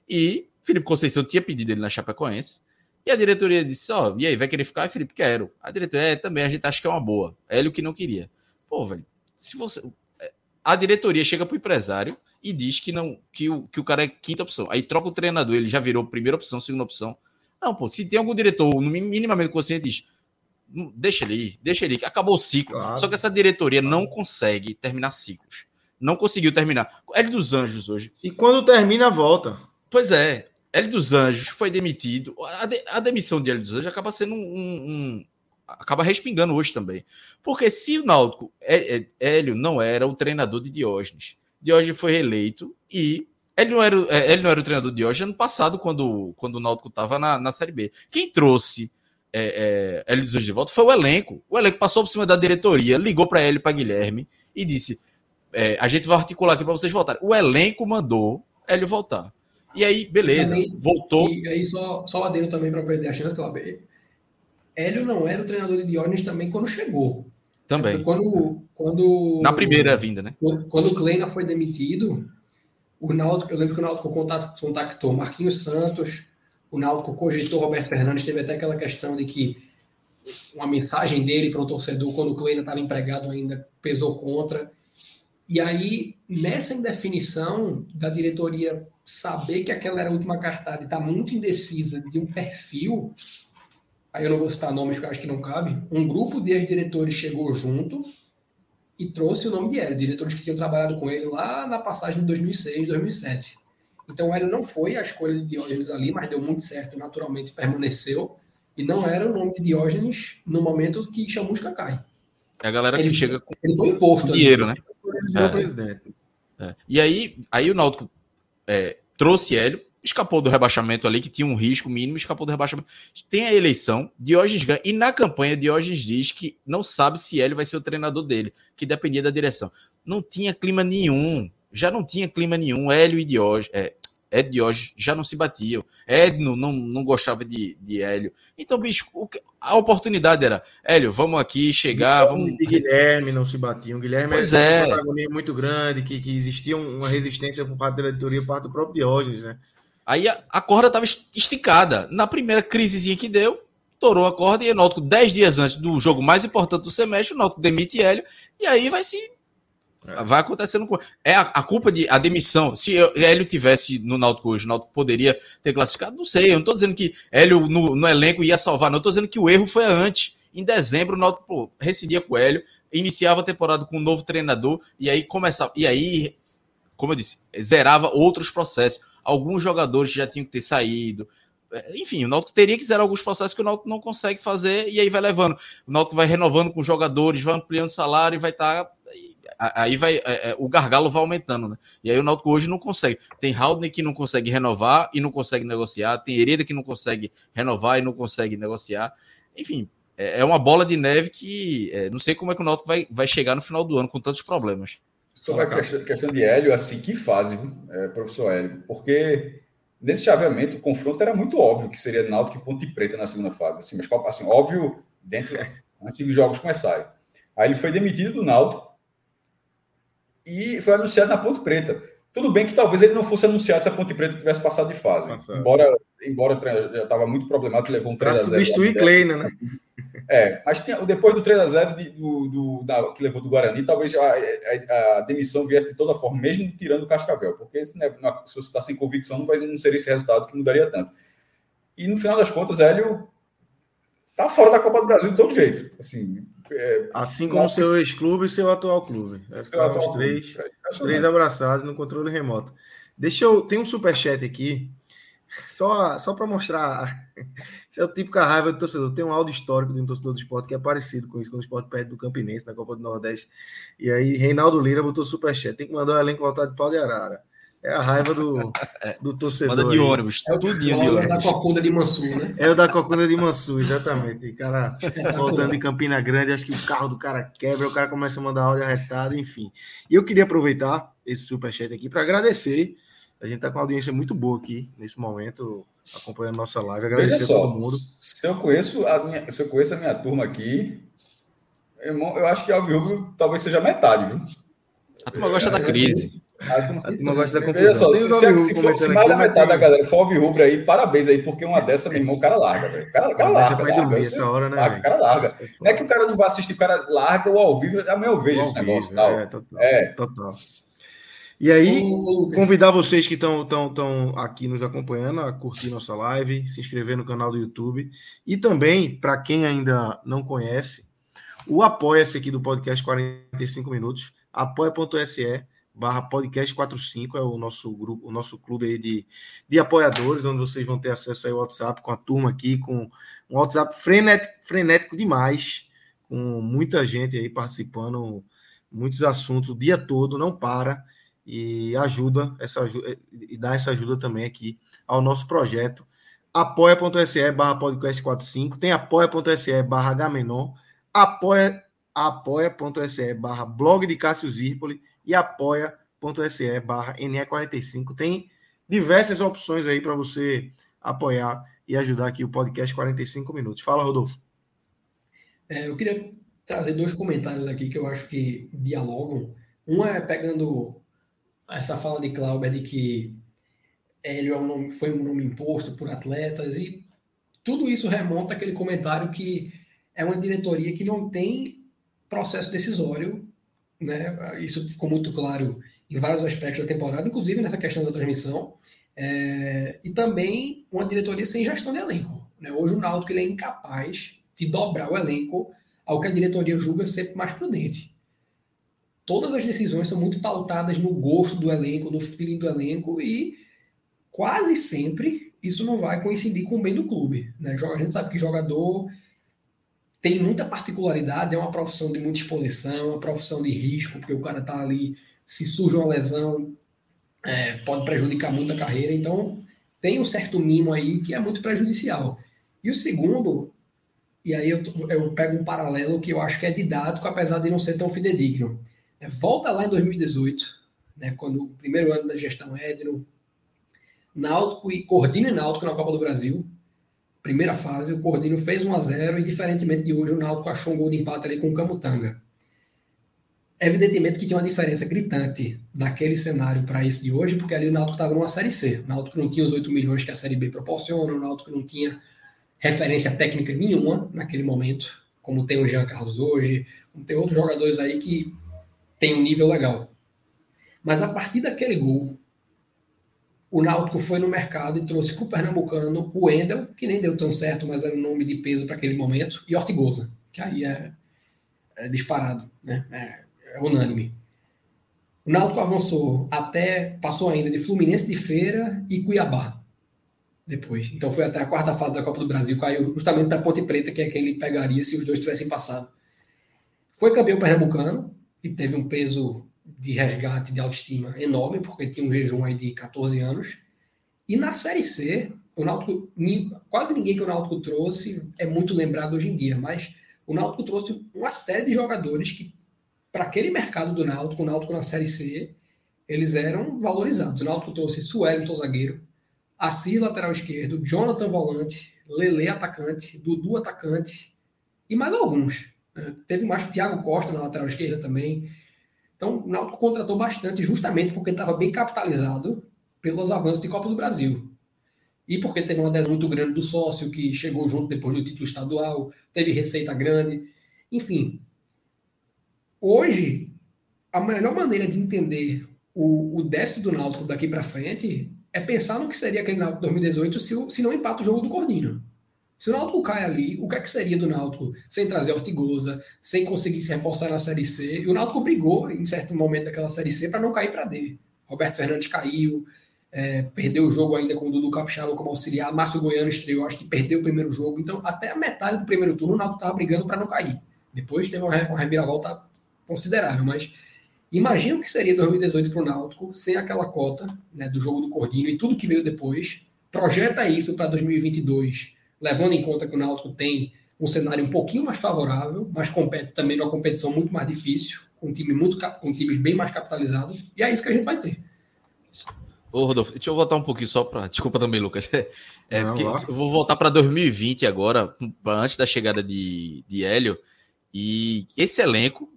E Felipe Conceição tinha pedido ele na Chapecoense. E a diretoria disse: Ó, oh, e aí, vai querer ficar? E Felipe, quero. A diretoria, é, também, a gente acha que é uma boa. Hélio que não queria. Pô, velho, se você. A diretoria chega pro empresário e diz que não que o, que o cara é quinta opção. Aí troca o treinador, ele já virou primeira opção, segunda opção. Não, pô, se tem algum diretor minimamente consciente, diz, deixa ele ir, deixa ele ir, acabou o ciclo. Claro. Só que essa diretoria não consegue terminar ciclos. Não conseguiu terminar. L dos Anjos hoje. E quando termina, volta. Pois é. L dos Anjos foi demitido. A, de, a demissão de L dos Anjos acaba sendo um, um, acaba respingando hoje também. Porque se o Náutico, Hélio não era o treinador de Diógenes. Diógenes foi reeleito e ele não era, é, ele não era o treinador de Diógenes ano passado, quando, quando o Náutico estava na, na Série B. Quem trouxe é, é, Hélio dos Anjos de volta foi o elenco. O elenco passou por cima da diretoria, ligou para ele, para Guilherme, e disse: é, a gente vai articular aqui para vocês voltarem. O elenco mandou Hélio voltar. E aí, beleza, também, voltou. E aí, só, só adendo também para perder a chance, Cláudio. Hélio não era o treinador de Diógenes também quando chegou. Também. quando, quando. Na primeira vinda, né? Quando, o Kleina foi demitido, o Náutico, eu lembro que o Náutico contactou Marquinhos Santos, o Náutico cogitou Roberto Fernandes, teve até aquela questão de que uma mensagem dele para o torcedor quando o Kleina estava empregado ainda pesou contra. E aí, nessa indefinição da diretoria saber que aquela era a última cartada e está muito indecisa de um perfil, aí eu não vou citar nomes que eu acho que não cabe, um grupo de diretores chegou junto e trouxe o nome de Hélio, diretores que tinham trabalhado com ele lá na passagem de 2006, 2007. Então o Hélio não foi a escolha de Diógenes ali, mas deu muito certo, naturalmente permaneceu, e não era o nome de Diógenes no momento que Chamusca cai. É a galera ele, que chega com ele foi imposto dinheiro, né? É. presidente. É. E aí, aí o Náutico é, trouxe Hélio, escapou do rebaixamento ali, que tinha um risco mínimo, escapou do rebaixamento. Tem a eleição, Diógenes ganha, e na campanha Diógenes diz que não sabe se Hélio vai ser o treinador dele, que dependia da direção. Não tinha clima nenhum, já não tinha clima nenhum, Hélio e Diógenes, é, Ed Diógenes já não se batiam, Edno não, não gostava de, de Hélio. Então, bicho, que, a oportunidade era, Hélio, vamos aqui chegar, vamos... E Guilherme não se batiam, Guilherme pois é. um protagonismo muito grande, que, que existia uma resistência por parte da diretoria, por parte do próprio Diógenes, né? Aí a, a corda estava esticada. Na primeira crisezinha que deu, torou a corda e o Náutico, dez dias antes do jogo mais importante do semestre, o Náutico demite Hélio, e aí vai se. É. Vai acontecendo com. É a, a, culpa de a demissão. Se eu, Hélio tivesse no Náutico hoje, o Náutico poderia ter classificado? Não sei. Eu não estou dizendo que Hélio no, no, elenco ia salvar, não. Eu estou dizendo que o erro foi antes. Em dezembro, o Náutico pô, rescindia com o Hélio, iniciava a temporada com um novo treinador, e aí começava. E aí, como eu disse, zerava outros processos alguns jogadores já tinham que ter saído. É, enfim, o Náutico teria que zerar alguns processos que o Náutico não consegue fazer e aí vai levando. O Náutico vai renovando com jogadores, vai ampliando o salário e vai estar. Tá, aí vai é, é, o gargalo vai aumentando, né? E aí o Náutico hoje não consegue. Tem Haldner que não consegue renovar e não consegue negociar, tem Hereda que não consegue renovar e não consegue negociar. Enfim, é, é uma bola de neve que é, não sei como é que o Náutico vai, vai chegar no final do ano com tantos problemas. Sobre a questão, questão de Hélio, assim, que fase, é, professor Hélio? Porque nesse chaveamento, o confronto era muito óbvio que seria Náutico e Ponte Preta na segunda fase. Assim, mas assim, óbvio, dentro, antes dos jogos começarem. Aí ele foi demitido do Náutico e foi anunciado na Ponte Preta. Tudo bem que talvez ele não fosse anunciado se a Ponte Preta tivesse passado de fase. Passado. Embora, embora já estava muito problemático, levou um 3 a 0 substituir Kleina, né? É, mas tinha, depois do 3 a 0 de, do, do da, que levou do Guarani, talvez a, a, a, demissão viesse de toda forma, mesmo tirando o Cascavel, porque se, né, se você está sem convicção, não, vai, não seria esse resultado que mudaria tanto. E no final das contas, Hélio tá fora da Copa do Brasil de todo jeito. Assim, é, assim como seu ex-clube e seu atual clube. É, seu atual os três, clube, é, os três abraçados no controle remoto. Deixa eu. Tem um superchat aqui *laughs* só, só para mostrar. *laughs* Isso é o típico raiva do torcedor. Tem um áudio histórico de um torcedor do esporte que é parecido com isso, quando o esporte perde do Campinense na Copa do Nordeste. E aí, Reinaldo Lira botou superchat. Tem que mandar o elenco voltar de pau de arara. É a raiva do, *laughs* do torcedor. Manda de ônibus. É o tudo de ônibus. da Cocunda de Mansu, né? É o da Cocunda de Mansu, exatamente. O cara voltando de Campina Grande, acho que o carro do cara quebra, o cara começa a mandar áudio arretado, enfim. E eu queria aproveitar esse superchat aqui para agradecer a gente está com uma audiência muito boa aqui nesse momento, acompanhando nossa live. Agradecer só, a todo mundo. Se eu conheço a minha, se eu conheço a minha turma aqui, irmão, eu acho que Alves Rubro talvez seja metade, viu? A turma gosta da crise. A turma, a turma gosta da confusão. Só, se, se, se, for, se mais da metade da galera for Alves Rubro aí, parabéns aí, porque uma dessa, meu irmão, o cara larga, velho. O cara, o cara larga. Vai dormir essa hora, né? Larga, o cara larga. Não é que o cara não vai assistir, o cara larga o ao vivo, amanhã eu vejo esse negócio. Tal. É, total. É. total. E aí, convidar vocês que estão aqui nos acompanhando a curtir nossa live, se inscrever no canal do YouTube. E também, para quem ainda não conhece, o Apoia-se aqui do podcast 45 Minutos, apoia.se barra podcast 45 é o nosso grupo, o nosso clube aí de, de apoiadores, onde vocês vão ter acesso ao WhatsApp com a turma aqui, com um WhatsApp frenético, frenético demais, com muita gente aí participando, muitos assuntos o dia todo, não para e ajuda essa e dá essa ajuda também aqui ao nosso projeto. apoia.se barra podcast 45, tem apoia.se barra Gamenon, apoia, apoia.se barra blog de Cássio Zirpoli e apoia.se barra NE45. Tem diversas opções aí para você apoiar e ajudar aqui o podcast 45 minutos. Fala, Rodolfo. É, eu queria trazer dois comentários aqui que eu acho que dialogam. Um é pegando essa fala de Cláudio de que ele é um nome, foi um nome imposto por atletas e tudo isso remonta àquele comentário que é uma diretoria que não tem processo decisório, né? Isso ficou muito claro em vários aspectos da temporada, inclusive nessa questão da transmissão, é, e também uma diretoria sem gestão de elenco. Né? Hoje o Náutico ele é incapaz de dobrar o elenco ao que a diretoria julga ser mais prudente. Todas as decisões são muito pautadas no gosto do elenco, no feeling do elenco e quase sempre isso não vai coincidir com o bem do clube. Né? A gente sabe que jogador tem muita particularidade, é uma profissão de muita exposição, é uma profissão de risco, porque o cara está ali, se surge uma lesão, é, pode prejudicar muito a carreira, então tem um certo mimo aí que é muito prejudicial. E o segundo, e aí eu, eu pego um paralelo que eu acho que é didático, apesar de não ser tão fidedigno. É, volta lá em 2018, né, quando o primeiro ano da gestão Edno, Náutico e Cordino e Náutico na Copa do Brasil, primeira fase, o Cordino fez 1 a 0 e, diferentemente de hoje, o Náutico achou um gol de empate ali com o Camutanga. Evidentemente que tinha uma diferença gritante daquele cenário para esse de hoje, porque ali o Náutico estava numa Série C. O Náutico não tinha os 8 milhões que a Série B proporciona, o Náutico não tinha referência técnica nenhuma naquele momento, como tem o Jean Carlos hoje, como tem outros jogadores aí que tem um nível legal. Mas a partir daquele gol, o Náutico foi no mercado e trouxe para o Pernambucano o Endel, que nem deu tão certo, mas era um nome de peso para aquele momento, e Ortigosa, que aí é, é disparado, né? É, é, unânime. O Náutico avançou até, passou ainda de Fluminense de Feira e Cuiabá depois. Então foi até a quarta fase da Copa do Brasil, caiu justamente da Ponte Preta, que é quem ele pegaria se os dois tivessem passado. Foi campeão pernambucano e teve um peso de resgate de autoestima enorme, porque tinha um jejum aí de 14 anos. E na Série C, o Náutico, quase ninguém que o Náutico trouxe é muito lembrado hoje em dia, mas o Náutico trouxe uma série de jogadores que, para aquele mercado do Náutico, o Náutico na Série C, eles eram valorizados. O Náutico trouxe Suelton, zagueiro, Assis, lateral esquerdo, Jonathan, volante, Lele, atacante, Dudu, atacante, e mais alguns. Né? Teve mais Thiago Costa na lateral esquerda também. Então, o Náutico contratou bastante, justamente porque estava bem capitalizado pelos avanços de Copa do Brasil. E porque teve uma adesão muito grande do sócio, que chegou junto depois do título estadual, teve receita grande. Enfim, hoje, a melhor maneira de entender o, o déficit do Náutico daqui para frente é pensar no que seria aquele Náutico 2018 se, se não empata o jogo do Cordinho. Se o Náutico cai ali, o que é que seria do Náutico sem trazer Ortigosa, sem conseguir se reforçar na Série C? E o Náutico brigou em certo momento daquela Série C para não cair para D. Roberto Fernandes caiu, é, perdeu o jogo ainda com o Dudu Capixaba como auxiliar, Márcio Goiano estreou, acho que perdeu o primeiro jogo. Então, até a metade do primeiro turno, o Náutico estava brigando para não cair. Depois teve uma, reviravolta considerável, mas imagina o que seria 2018 para o Náutico sem aquela cota né, do jogo do Cordinho e tudo que veio depois. Projeta isso para 2022 levando em conta que o Náutico tem um cenário um pouquinho mais favorável, mas compete também numa competição muito mais difícil, com um time muito com times bem mais capitalizados, e é isso que a gente vai ter. Ô, Rodolfo, deixa eu voltar um pouquinho só para. Desculpa também, Lucas. *laughs* É, eu vou voltar para 2020 agora, antes da chegada de, de Hélio. E esse elenco,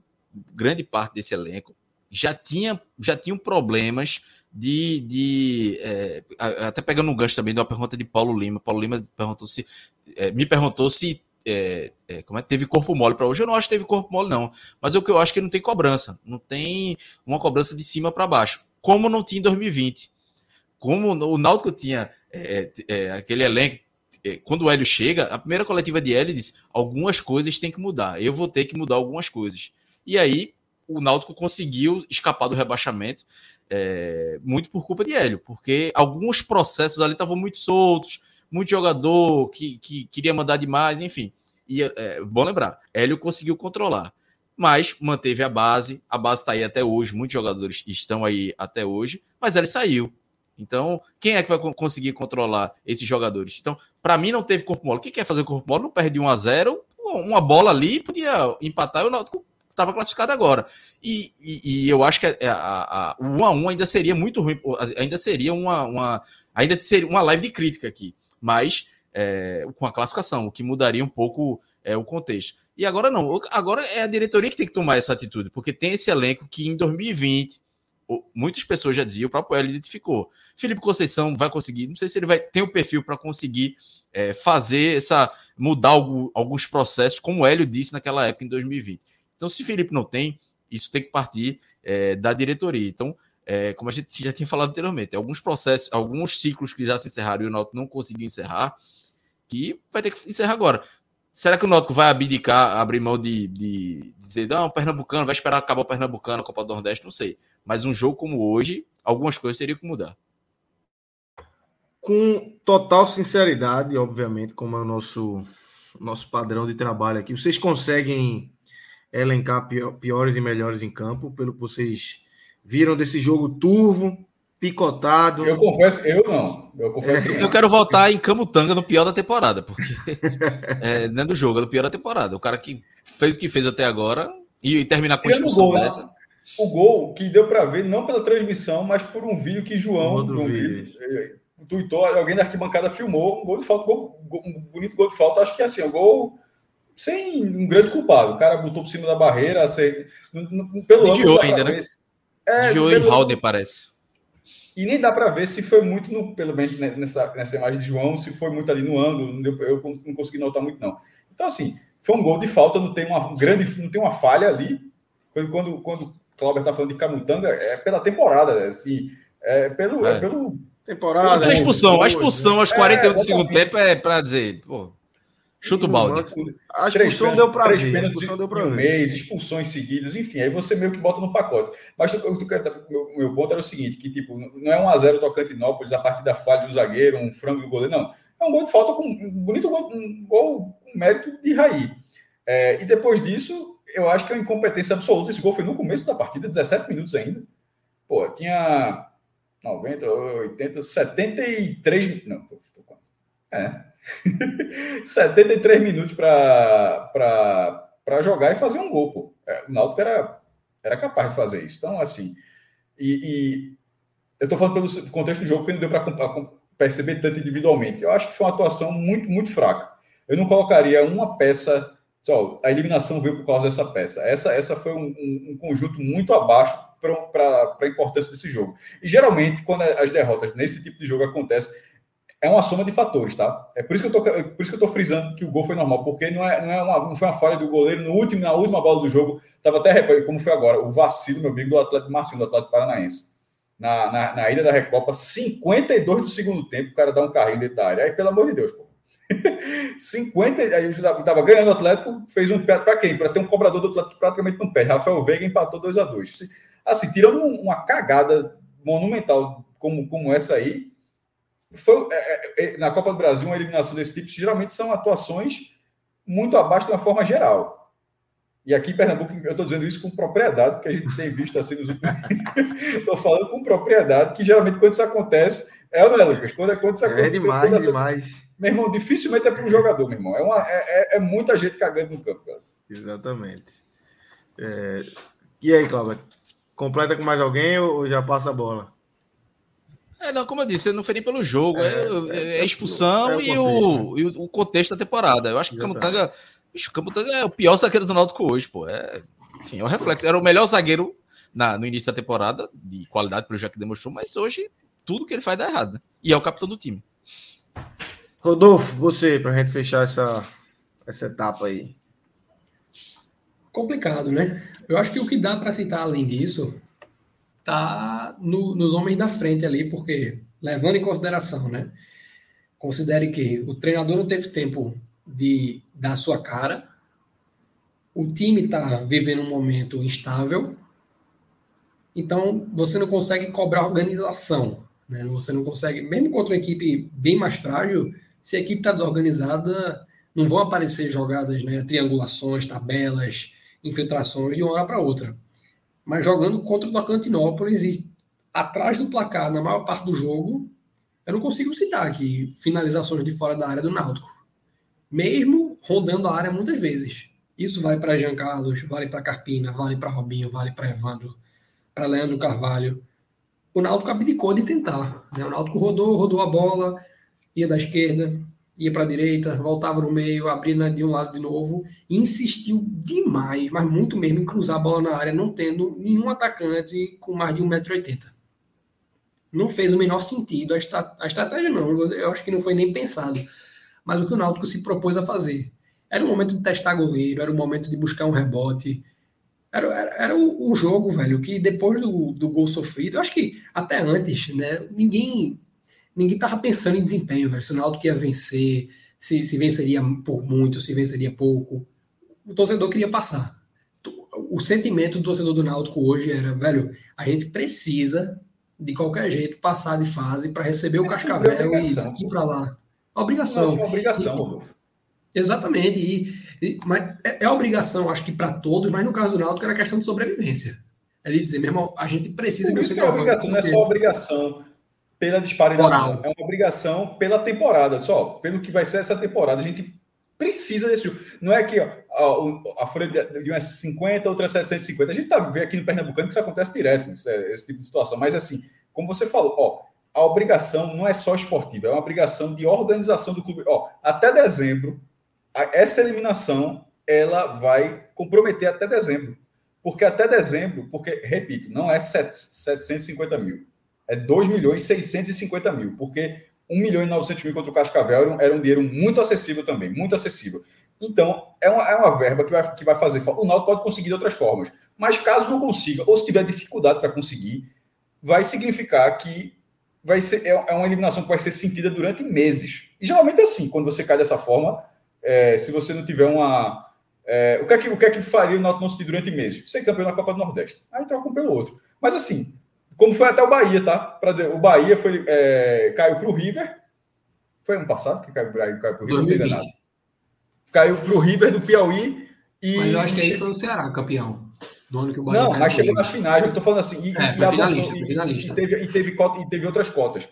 grande parte desse elenco, já tinha já tinham problemas de. de é, até pegando um gancho também de uma pergunta de Paulo Lima. Paulo Lima perguntou se, é, me perguntou se é, é, como é teve corpo mole para hoje. Eu não acho que teve corpo mole, não. Mas é o que eu acho que não tem cobrança. Não tem uma cobrança de cima para baixo. Como não tinha em 2020. Como o Náutico tinha é, é, aquele elenco. Quando o Hélio chega, a primeira coletiva de Hélio diz: algumas coisas têm que mudar. Eu vou ter que mudar algumas coisas. E aí o Náutico conseguiu escapar do rebaixamento é, muito por culpa de Hélio, porque alguns processos ali estavam muito soltos, muito jogador que, que queria mandar demais, enfim. E é, bom lembrar, Hélio conseguiu controlar, mas manteve a base, a base está aí até hoje, muitos jogadores estão aí até hoje, mas Hélio saiu. Então, quem é que vai conseguir controlar esses jogadores? Então, para mim, não teve corpo mole. O que quer fazer corpo mole? Não perde 1 a 0 uma bola ali, podia empatar e o Náutico estava classificado agora. E, e, e, eu acho que a, a, o 1 a 1 ainda seria muito ruim, ainda seria uma, uma, ainda seria uma live de crítica aqui, mas é, com a classificação, o que mudaria um pouco é, o contexto. E agora não, agora é a diretoria que tem que tomar essa atitude, porque tem esse elenco que em 2020 muitas pessoas já diziam, o próprio Hélio identificou. Felipe Conceição vai conseguir, não sei se ele vai ter o perfil para conseguir é, fazer essa, mudar alguns processos, como o Hélio disse naquela época em 2020. Então, se Felipe não tem, isso tem que partir é, da diretoria. Então, é, como a gente já tinha falado anteriormente, alguns processos, alguns ciclos que já se encerraram e o Náutico não conseguiu encerrar, que vai ter que encerrar agora. Será que o Náutico vai abdicar, abrir mão de, de, dizer, não, o Pernambucano, vai esperar acabar o Pernambucano, a Copa do Nordeste, não sei. Mas um jogo como hoje, algumas coisas teriam que mudar. Com total sinceridade, obviamente, como é o nosso, nosso padrão de trabalho aqui, vocês conseguem elencar piores e melhores em campo, pelo que vocês viram desse jogo turvo, picotado. Eu confesso, eu não. Eu confesso que eu quero voltar em Camutanga no pior da temporada, porque *laughs* é, não é do jogo, é do pior da temporada. O cara que fez o que fez até agora e, e terminar com gol, dessa. O gol que deu para ver, não pela transmissão, mas por um vídeo que João um vídeo, tuitou, alguém da arquibancada filmou, um gol de falta, gol, um bonito gol de falta, acho que é assim, um gol sem um grande culpado. O cara botou por cima da barreira, assim, pelo ângulo ainda, né? É, Desviou em Halden, parece. E nem dá para ver se foi muito, no, pelo menos nessa, nessa imagem de João, se foi muito ali no ângulo, eu não consegui notar muito, não. Então, assim, foi um gol de falta, não tem uma grande, não tem uma falha ali. Quando, quando, quando o Cláudio está falando de Camutanga, é pela temporada, assim, é pelo. É. É pelo temporada. A expulsão, a expulsão aos 41 é, do segundo tempo é para dizer, pô, Chuta o balde. A expulsão deu para ver. Pênaltis expulsão deu para um mês, expulsões seguidas, enfim, aí você meio que bota no pacote. Mas o meu, meu ponto era o seguinte, que tipo, não é um a 0 Tocantinópolis a partir da falha do zagueiro, um frango do goleiro, não. É um gol de falta com um bonito gol, um gol com mérito de Raí. É, e depois disso, eu acho que é uma incompetência absoluta. Esse gol foi no começo da partida, 17 minutos ainda. Pô, tinha 90, 80, 73. Não, tô, tô, é, *laughs* 73 minutos para jogar e fazer um gol, pô. É, o Náutico era, era capaz de fazer isso. Então, assim, e, e eu estou falando pelo contexto do jogo, porque não deu para perceber tanto individualmente. Eu acho que foi uma atuação muito, muito fraca. Eu não colocaria uma peça. Só, a eliminação veio por causa dessa peça. Essa, essa foi um, um, um conjunto muito abaixo para a importância desse jogo. E geralmente, quando as derrotas nesse tipo de jogo acontecem, é uma soma de fatores, tá? É por isso que eu tô, é por isso que eu tô frisando que o gol foi normal, porque não, é, não, é uma, não foi uma falha do goleiro no último, na última bola do jogo. Tava até, como foi agora, o vacilo, meu amigo, do Atlético Marcinho, do Atlético Paranaense. Na, na, na ida da Recopa, 52 do segundo tempo, o cara dá um carrinho dentro da área. Aí, pelo amor de Deus, pô. *laughs* 50, aí tava ganhando o Atlético, fez um pé para quem? Para ter um cobrador do Atlético praticamente no pé. Rafael Veiga empatou 2 a 2 Assim, tirando uma cagada monumental como, como essa aí, foi, é, é, é, na Copa do Brasil, uma eliminação desse tipo geralmente são atuações muito abaixo de uma forma geral. E aqui em Pernambuco, eu estou dizendo isso com propriedade, porque a gente tem visto assim nos últimos. *laughs* Estou falando com propriedade, que geralmente quando isso acontece. É não é, Lucas? Quando, quando isso é acontece. É demais, é demais. Meu irmão, dificilmente é para um jogador, meu irmão. É, uma, é, é, muita gente cagando no campo, cara. Exatamente. É... E aí, Cláudio? Completa com mais alguém ou já passa a bola? É, não, como eu disse, não foi nem pelo jogo, é, é, é, é expulsão é o e, o, né? e o contexto da temporada. Eu acho que o Camutanga, bicho, Camutanga é o pior zagueiro do Náutico hoje, pô. É, enfim, é um reflexo. Era o melhor zagueiro na, no início da temporada, de qualidade pelo já que demonstrou, mas hoje tudo que ele faz dá errado, né? E é o capitão do time. Rodolfo, você, pra gente fechar essa, essa etapa aí. Complicado, né? Eu acho que o que dá para citar além disso tá no, nos homens da frente ali, porque levando em consideração, né? Considere que o treinador não teve tempo de dar sua cara, o time está vivendo um momento instável, então você não consegue cobrar organização, né? Você não consegue, mesmo contra uma equipe bem mais frágil, se a equipe está desorganizada, não vão aparecer jogadas, né? Triangulações, tabelas, infiltrações de uma hora para outra mas jogando contra o Tocantinópolis e atrás do placar na maior parte do jogo, eu não consigo citar aqui finalizações de fora da área do Náutico. Mesmo rondando a área muitas vezes. Isso vale para Jean Carlos, vale para Carpina, vale para Robinho, vale para Evandro, para Leandro Carvalho. O Náutico abdicou de tentar. Né? O Náutico rodou, rodou a bola, ia da esquerda, ia para a direita, voltava no meio, abria de um lado de novo, insistiu demais, mas muito mesmo, em cruzar a bola na área, não tendo nenhum atacante com mais de 1,80m. Não fez o menor sentido a, estra a estratégia, não. Eu acho que não foi nem pensado. Mas o que o Náutico se propôs a fazer. Era o momento de testar goleiro, era o momento de buscar um rebote. Era, era, era o, o, jogo, velho, que depois do, do gol sofrido, eu acho que até antes, né, ninguém ninguém tava pensando em desempenho, velho. Se o Náutico ia vencer, se, se venceria por muito, se venceria pouco. O torcedor queria passar. O sentimento do torcedor do Náutico hoje era, velho, a gente precisa, de qualquer jeito, passar de fase para receber é o Cascavel e daqui para lá. Obrigação. Não, é obrigação, e, Exatamente. E, e, mas é, é obrigação, acho que para todos, mas no caso do Náutico era questão de sobrevivência. É de dizer, meu irmão, a gente precisa Por isso é obrigação, não é só obrigação pela disparidade. Moral. É uma obrigação pela temporada. Só, pelo que vai ser essa temporada, a gente precisa desse jogo. Não é que ó, a folha de uma é 50, outra é 750. A gente tá vendo aqui no Pernambucano que isso acontece direto, isso é, esse tipo de situação. Mas assim, como você falou, ó, a obrigação não é só esportiva, é uma obrigação de organização do clube. Ó, até dezembro, a, essa eliminação ela vai comprometer até dezembro. Porque até dezembro, porque, repito, não é 7, 750 mil é 2 milhões e 650 mil, porque 1 milhão e 900 mil contra o Cascavel era um, era um dinheiro muito acessível também, muito acessível. Então, é uma, é uma verba que vai, que vai fazer. O Náutico pode conseguir de outras formas, mas caso não consiga, ou se tiver dificuldade para conseguir, vai significar que vai ser, é, é uma eliminação que vai ser sentida durante meses. E geralmente é assim, quando você cai dessa forma, é, se você não tiver uma. É, o, que é que, o que é que faria o Náutico não sentir durante meses? Ser campeão da Copa do Nordeste. Aí troca um pelo outro. Mas assim, como foi até o Bahia, tá? Pra dizer, o Bahia foi, é, caiu para o River. Foi ano passado que caiu, caiu para o River? 2020. Caiu para o River do Piauí. E... Mas eu acho que aí foi o Ceará campeão. Do ano que o Bahia Não, mas chegou nas finais. Eu estou falando assim. E, é, foi finalista, foi finalista. E, teve, e, teve cota, e teve outras cotas.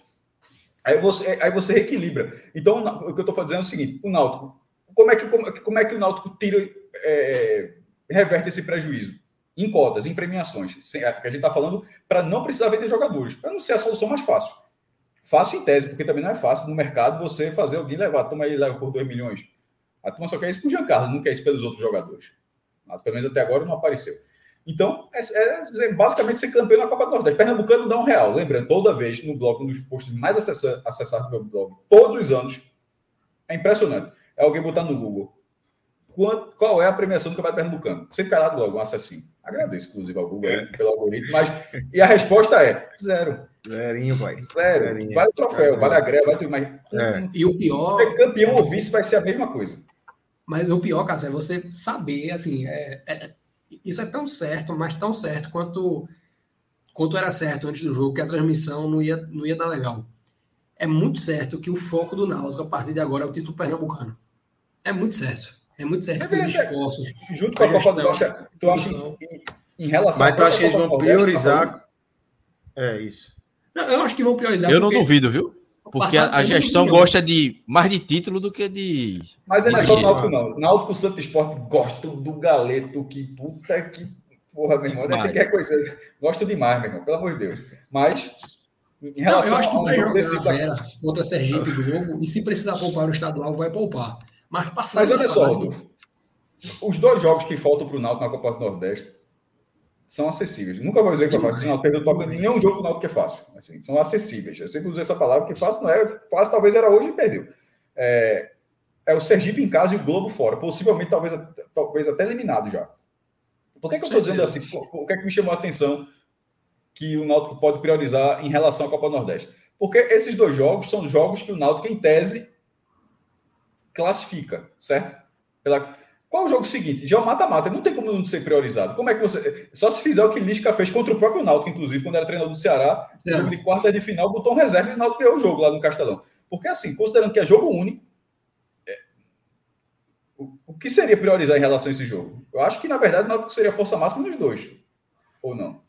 Aí você, aí você reequilibra. Então, o que eu estou fazendo é o seguinte: o Náutico. Como é que, como, como é que o Náutico tira, é, reverte esse prejuízo? Em cotas, em premiações. É, que a gente está falando para não precisar vender jogadores, para não ser a solução mais fácil. Fácil em tese, porque também não é fácil no mercado você fazer alguém levar, toma aí, leva por 2 milhões. A turma só quer isso para o Giancarlo, não quer isso pelos outros jogadores. Mas pelo menos até agora não apareceu. Então, é, é, é basicamente ser campeão na Copa do Nordeste. Pernambucano dá um real. Lembrando, toda vez no blog, um dos posts mais acessados do meu blog, todos os anos, é impressionante. É alguém botar no Google qual, é a premiação do Campeonato Pernambucano. Sempre lá logo, um assassino. Agradeço, inclusive, ao Google é. pelo algoritmo, mas. E a resposta é zero. Zerinho, vai. Zero. Zerinho. Vale o troféu, vale a greve, vale tudo, mas. É. E o pior. Ser campeão ou vice vai ser a mesma coisa. Mas o pior, Cássio, é você saber, assim, é, é, isso é tão certo, mas tão certo quanto, quanto era certo antes do jogo, que a transmissão não ia, não ia dar legal. É muito certo que o foco do Náutico a partir de agora é o título pernambucano. É muito certo. É muito certo é, os esforços. Junto com a, Copa do Norte, tu acha em, em relação Mas tu acha que eles vão priorizar? É isso. Não, eu acho que vão priorizar. Eu não duvido, viu? Porque a, a gestão gosta de mais de título do que de. Mas não é só o Náutico, não. Náutico Santo Esporte gosta do galeto, que puta que porra, meu irmão. Tem que coisa. Gosto demais, meu irmão, pelo amor de Deus. Mas. Em relação não, eu acho que vai jogar desse... contra a Sergipe Globo e se precisar poupar no estadual, vai poupar. Mas, Mas olha só, os dois jogos que faltam para o Náutico na Copa do Nordeste são acessíveis. Nunca vou dizer que é fácil. Não perdeu toca nenhum jogo do Náutico que é fácil. Assim, são acessíveis. Eu sempre usei essa palavra que fácil não é. Fácil talvez era hoje e perdeu. É, é o Sergipe em casa e o Globo fora. Possivelmente, talvez, talvez até eliminado já. Por que, que eu estou dizendo assim? O que é que me chamou a atenção que o Náutico pode priorizar em relação à Copa do Nordeste? Porque esses dois jogos são jogos que o Náutico, em tese, classifica, certo? Pela... Qual é o jogo seguinte? Já é o mata-mata, não tem como não ser priorizado. Como é que você. Só se fizer o que Lisca fez contra o próprio Náutico, inclusive, quando era treinador do Ceará, jogo de quarta de final, botou um reserva e o Náutico ganhou o jogo lá no Castelão. Porque, assim, considerando que é jogo único, é... o, que seria priorizar em relação a esse jogo? Eu acho que, na verdade, o Náutico seria força máxima nos dois. Ou não?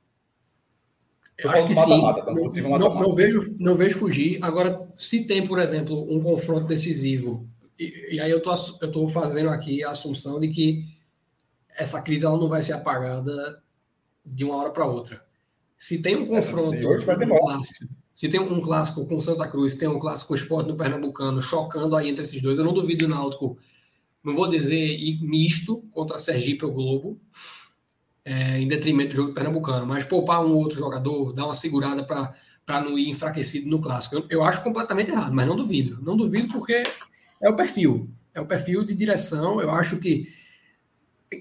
Eu acho que sim. Mata -mata, tá? não, não, não, vejo, não vejo fugir. Agora, se tem, por exemplo, um confronto decisivo e, e, aí eu tô, eu tô fazendo aqui a assunção de que essa crise ela não vai ser apagada de uma hora para outra. Se tem um confronto hoje vai demorar. Clássico, Se tem um clássico com Santa Cruz, tem um clássico com o Esporte no Pernambucano, chocando aí entre esses dois, eu não duvido o Náutico, não vou dizer misto contra Sergipe ou Globo, é, em detrimento do jogo pernambucano, mas poupar um outro jogador, dar uma segurada para não ir enfraquecido no clássico. Eu, eu, acho completamente errado, mas não duvido. Não duvido porque é o perfil. É o perfil de direção. Eu acho que,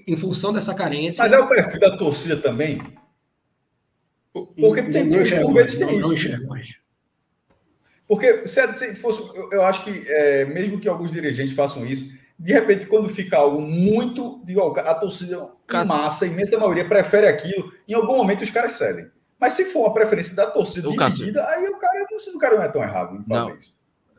em função dessa carência. Mas é o perfil da torcida também? Porque tem não enxergo, vezes tem não, isso. Não. Porque se fosse, eu acho que é, mesmo que alguns dirigentes façam isso, de repente, quando fica algo muito. Digo, a torcida Caso... massa, a imensa maioria, prefere aquilo. Em algum momento os caras cedem. Mas se for uma preferência da torcida o dividida, aí o cara, o cara não é tão errado em fazer não. isso.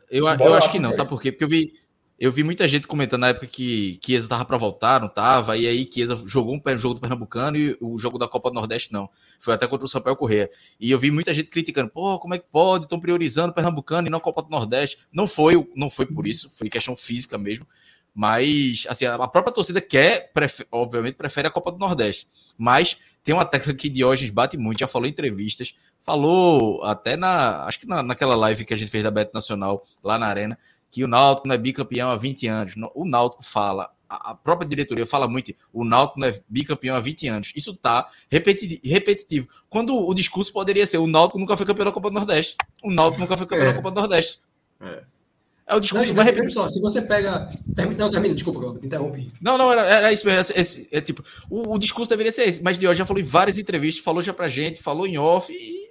Eu, eu acho que não, sabe por quê? Porque eu vi, eu vi muita gente comentando na época que Chiesa tava para voltar, não tava, e aí Chiesa jogou um jogo do Pernambucano e o jogo da Copa do Nordeste não. Foi até contra o Sampaio Corrêa. E eu vi muita gente criticando, pô, como é que pode? Estão priorizando o Pernambucano e não a Copa do Nordeste. Não foi, não foi por isso, foi questão física mesmo. Mas, assim, a própria torcida quer, prefere, obviamente, prefere a Copa do Nordeste. Mas tem uma técnica que Diógenes bate muito, já falou em entrevistas, falou até na, acho que na, naquela live que a gente fez da Beto Nacional, lá na Arena, que o Náutico não é bicampeão há 20 anos. O Náutico fala, a própria diretoria fala muito, o Náutico não é bicampeão há 20 anos. Isso tá repetitivo. Quando o discurso poderia ser, o Náutico nunca foi campeão da Copa do Nordeste. O Náutico nunca foi campeão é. da Copa do Nordeste. É. É o discurso não, mais repetido. Só, se você pega. Não, termina, desculpa, eu te interrompi. Não, não, era, era isso mesmo. Esse, é, tipo, o, o, discurso deveria ser esse, mas de hoje já falou em várias entrevistas, falou já pra gente, falou em off, e,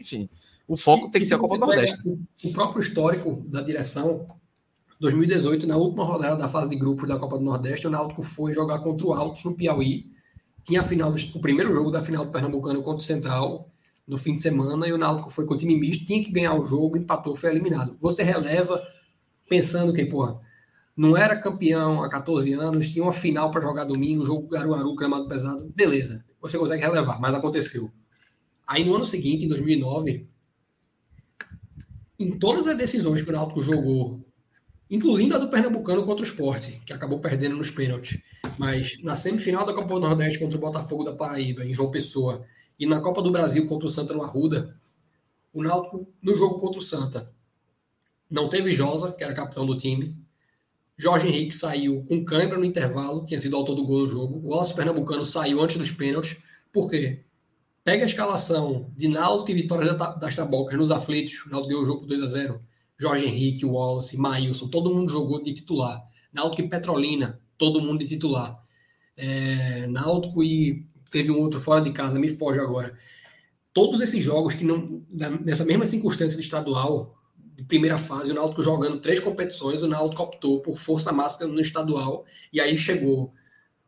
enfim. O foco e, tem que ser a Copa do Nordeste. O, próprio histórico da direção, 2018, na última rodada da fase de grupos da Copa do Nordeste, o Náutico foi jogar contra o Altos no Piauí. Tinha a final do, o primeiro jogo da final do Pernambucano contra o Central no fim de semana, e o Náutico foi com o time misto, tinha que ganhar o jogo, empatou, foi eliminado. Você releva pensando que, pô, não era campeão há 14 anos, tinha uma final para jogar domingo, jogo Garuaru, gramado pesado, beleza, você consegue relevar, mas aconteceu. Aí no ano seguinte, em 2009, em todas as decisões que o Náutico jogou, incluindo a do Pernambucano contra o Sport, que acabou perdendo nos pênaltis, mas na semifinal da Copa do Nordeste contra o Botafogo da Paraíba, em João Pessoa, e na Copa do Brasil contra o Santa no Arruda, o Náutico, no jogo contra o Santa, não teve Josa, que era capitão do time. Jorge Henrique saiu com câimbra no intervalo, que tinha sido autor do gol no jogo. O Wallace Pernambucano saiu antes dos pênaltis. Por quê? Pega a escalação de Náutico e Vitória das Tabocas nos aflitos. Náutico ganhou o jogo por 2 a 0 Jorge Henrique, Wallace, Maílson, todo mundo jogou de titular. Náutico e Petrolina, todo mundo de titular. É, Náutico e teve um outro fora de casa, me foge agora. Todos esses jogos que não, nessa mesma circunstância de estadual, de primeira fase, o Náutico jogando três competições, o Náutico optou por força máxima no estadual, e aí chegou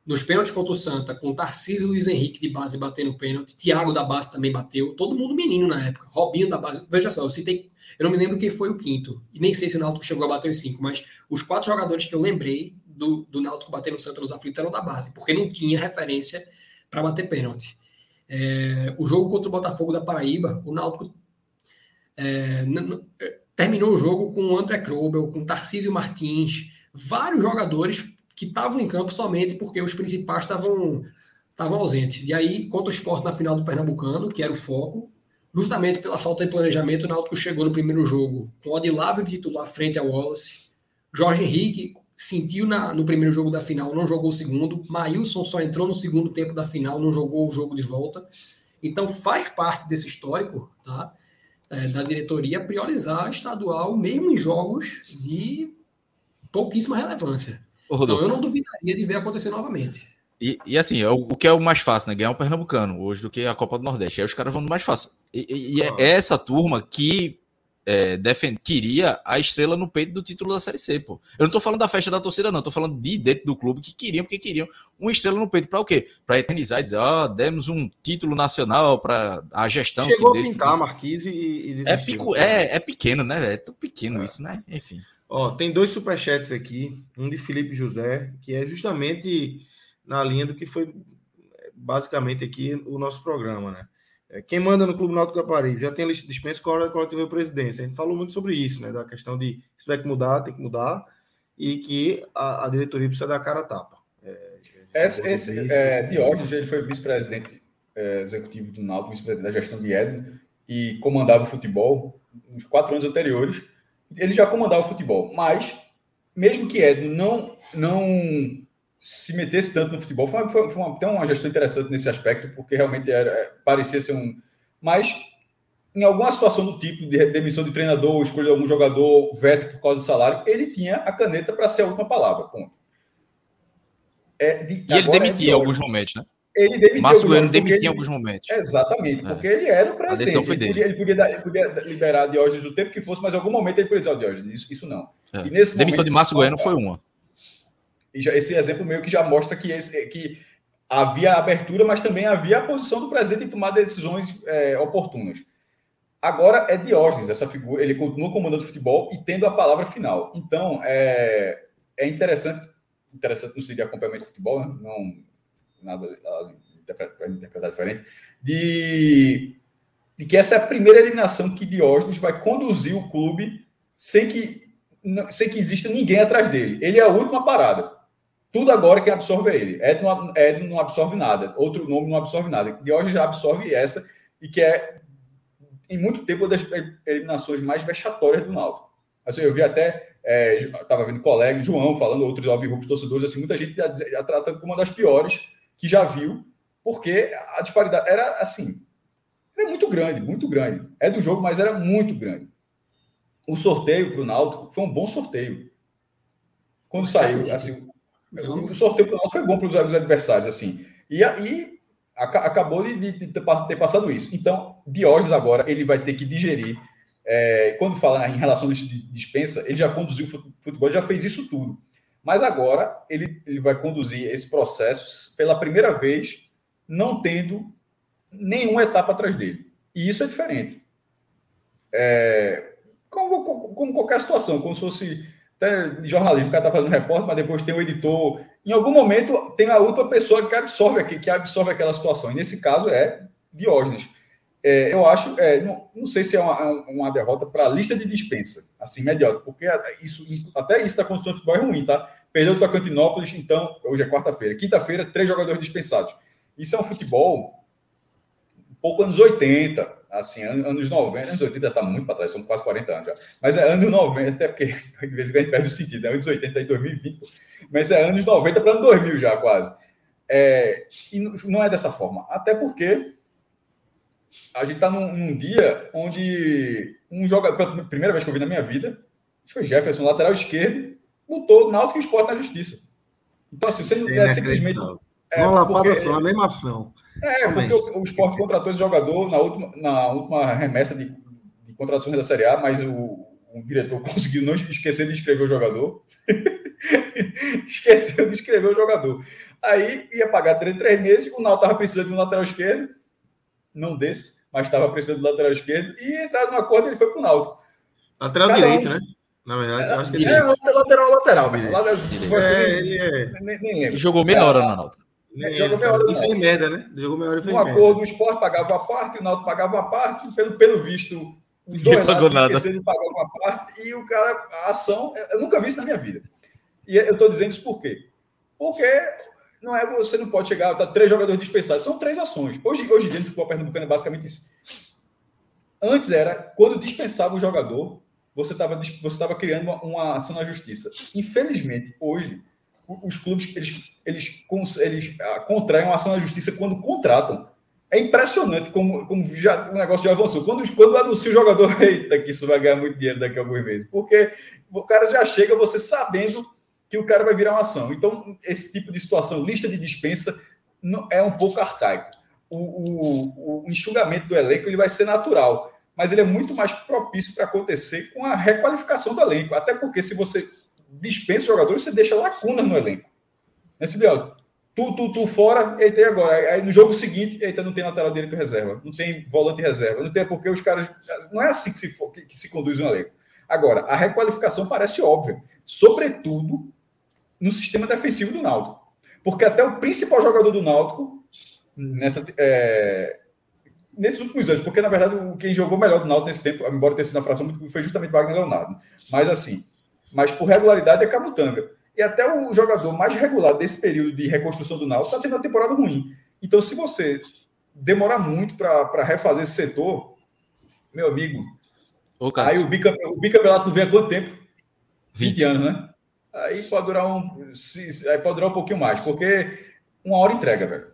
nos pênaltis contra o Santa, com Tarcísio Luiz Henrique de base batendo pênalti, Thiago da base também bateu, todo mundo menino na época, Robinho da base, veja só, eu citei, eu não me lembro quem foi o quinto, e nem sei se o Náutico chegou a bater os cinco, mas os quatro jogadores que eu lembrei do, do Náutico bater no Santa nos aflitos eram da base, porque não tinha referência para bater pênalti. É, o jogo contra o Botafogo da Paraíba, o Náutico é, terminou o jogo com o André Krobel, com Tarcísio Martins, vários jogadores que estavam em campo somente porque os principais estavam estavam ausentes. E aí, contra o esporte na final do Pernambucano, que era o foco, justamente pela falta de planejamento, o Náutico chegou no primeiro jogo com o Odilávio titular frente ao Wallace. Jorge Henrique sentiu na, no primeiro jogo da final, não jogou o segundo. Maílson só entrou no segundo tempo da final, não jogou o jogo de volta. Então faz parte desse histórico, tá? é, da diretoria priorizar estadual, mesmo em jogos de pouquíssima relevância. Ô, então eu não duvidaria de ver acontecer novamente. E, e assim, é o, o, que é o mais fácil, né? Ganhar um Pernambucano hoje do que a Copa do Nordeste. Aí os caras vão no mais fácil. E, e, é essa turma que é, defend... queria a estrela no peito do título da Série C, pô. Eu não tô falando da festa da torcida, não. Tô falando de dentro do clube que queriam, porque queriam uma estrela no peito. Para o quê? Para eternizar e dizer, ó, oh, demos um título nacional para a gestão. Chegou que a pintar, Marquise e, e é, pico... é, é pequeno, né? É tão pequeno é. isso, né? Enfim. Ó, tem dois superchats aqui. Um de Felipe José, que é justamente na linha do que foi basicamente aqui o nosso programa, né? É, quem manda no Clube Náutico Caparibe já tem a lista de dispensa qual hora qual tiver presidência. A gente falou muito sobre isso, né? Da questão de se tiver que mudar, tem que mudar, e que a, a diretoria precisa dar a cara a tapa. É, esse, esse é, Diógenes, ele foi vice-presidente é, executivo do Náutico, vice-presidente da gestão de Eden, e comandava o futebol, nos quatro anos anteriores, ele já comandava o futebol. Mas, mesmo que Edno não, não se metesse tanto no futebol, foi, foi, foi uma, até uma gestão interessante nesse aspecto, porque realmente era, parecia ser um. Mas, em alguma situação do tipo de demissão de treinador, escolha algum jogador, veto por causa do salário, ele tinha a caneta para ser a última palavra. Ponto. É, de, e ele demitia em alguns momentos, né? Ele demitiu. Márcio Bueno demitia ele, em alguns momentos. Exatamente, porque é. ele era o presidente. A decisão foi dele. Ele podia, ele podia, ele podia liberar Diógenes o tempo que fosse, mas em algum momento ele podia dizer, oh, Diógenes, isso, isso não. É. Demissão momento, de Márcio Bueno foi uma. Esse exemplo meio que já mostra que, esse, que havia abertura, mas também havia a posição do presidente em tomar decisões é, oportunas. Agora é Diógenes, essa figura, ele continua comandando o futebol e tendo a palavra final. Então, é, é interessante, interessante no sentido de acompanhamento de futebol, né? não interpretar diferente, de, de que essa é a primeira eliminação que Diógenes vai conduzir o clube sem que, sem que exista ninguém atrás dele. Ele é a última parada. Tudo agora quem absorve é ele. Ed não, não absorve nada. Outro nome não absorve nada. Diógenes já absorve essa e que é, em muito tempo, uma das eliminações mais vexatórias do Náutico. Assim, eu vi até, estava é, vendo colega, João, falando, outros alvirrubos torcedores, assim, muita gente já tratando como uma das piores que já viu, porque a disparidade era assim, era muito grande, muito grande. É do jogo, mas era muito grande. O sorteio para o Náutico foi um bom sorteio. Quando saiu, assim, o sorteio para o Náutico foi bom para os adversários, assim. E aí acabou de, de, ter passado isso. Então, Diógenes agora ele vai ter que digerir. É, quando fala em relação a dispensa, ele já conduziu o futebol, já fez isso tudo. Mas agora ele, ele vai conduzir esse processo pela primeira vez, não tendo nenhuma etapa atrás dele. E isso é diferente. É, como, como, qualquer situação, como se fosse até jornalismo, o cara está fazendo um repórter, mas depois tem um editor. Em algum momento tem a outra pessoa que absorve, aqui, que absorve aquela situação. E nesse caso é Diógenes. É, eu acho, é, não, não, sei se é uma, uma derrota para a lista de dispensa, assim, imediato, porque isso, até isso da condição de futebol é ruim, tá? Perdeu o Tocantinópolis, então, hoje é quarta-feira. Quinta-feira, três jogadores dispensados. Isso é um futebol um pouco anos 80, assim, anos 90, anos 80 está muito para trás, são quase 40 anos já. Mas é anos 90, até porque *laughs* de vez em quando perde o sentido, é anos 80 e 2020, mas é anos 90 para anos 2000 já, quase. É, e não é dessa forma, até porque a gente está num, num, dia onde um jogador, pela primeira vez que eu vi na minha vida, foi Jefferson, lateral esquerdo, botou Náutico e Esporte na justiça. Então, assim, você não é simplesmente. É, uma lapada só, a mesma ação. É, porque o, o Esporte contratou esse jogador na última, na última remessa de, de contratações da Série A, mas o, o diretor *laughs* conseguiu não esquecer de escrever o jogador. *laughs* Esqueceu de escrever o jogador. Aí ia pagar três, três meses, o Náutico estava precisando de um lateral esquerdo não desse, mas estava precisando do lateral esquerdo, e entrado no acordo ele foi para o Náutico. Lateral Cada direito, um... né? Na verdade, é, acho que é, é lateral, lateral, mesmo. É, ele é... nem, nem lembro. Jogou meia hora no Náutico. Jogou meia hora. E fez merda, né? Jogou meia hora e fez um acordo, o Sport pagava a parte, o Náutico pagava a parte, pelo, pelo visto, os dois pagou nada. de pagar uma parte, e o cara, a ação, eu nunca vi isso na minha vida. E eu estou dizendo isso por quê? Porque não é você não pode chegar, tá três jogadores dispensados, são três ações. Hoje, hoje dentro do futebol pernambucano é basicamente isso. Antes era, quando dispensava o jogador, você estava você tava criando uma, uma, ação na justiça. Infelizmente, hoje, os clubes eles, eles, eles ah, contraem uma ação na justiça quando contratam. É impressionante como, como já, o negócio já avançou. Quando, quando anuncia o jogador, *laughs* eita, que isso vai ganhar muito dinheiro daqui a alguns meses. Porque o cara já chega você sabendo que o cara vai virar uma ação. Então, esse tipo de situação, lista de dispensa, não, é um pouco arcaico. O, o, o, enxugamento do elenco ele vai ser natural, mas ele é muito mais propício para acontecer com a requalificação do elenco. Até porque se você dispensa jogadores, você deixa lacunas no elenco. Nesse biólogo. Tu, tu, tu fora, eita, e agora? Aí no jogo seguinte, eita, não tem lateral direito reserva, não tem volante reserva, não tem porque os caras. Não é assim que se, que, que se conduz um elenco. Agora, a requalificação parece óbvia, sobretudo no sistema defensivo do Náutico. Porque até o principal jogador do Náutico, nessa, é, nesses últimos anos, porque na verdade quem jogou melhor do Náutico nesse tempo, embora tenha sido na fração, foi justamente Wagner Leonardo. Mas assim, mas por regularidade é Camutanga. E até o jogador mais regular desse período de reconstrução do Náutico está tendo uma temporada ruim. Então, se você demorar muito para refazer esse setor, meu amigo. Ô, aí o, o bicampeonato não vem há quanto tempo? 20, 20 anos, né? Aí pode durar um. Se, aí pode durar um pouquinho mais, porque uma hora entrega, velho.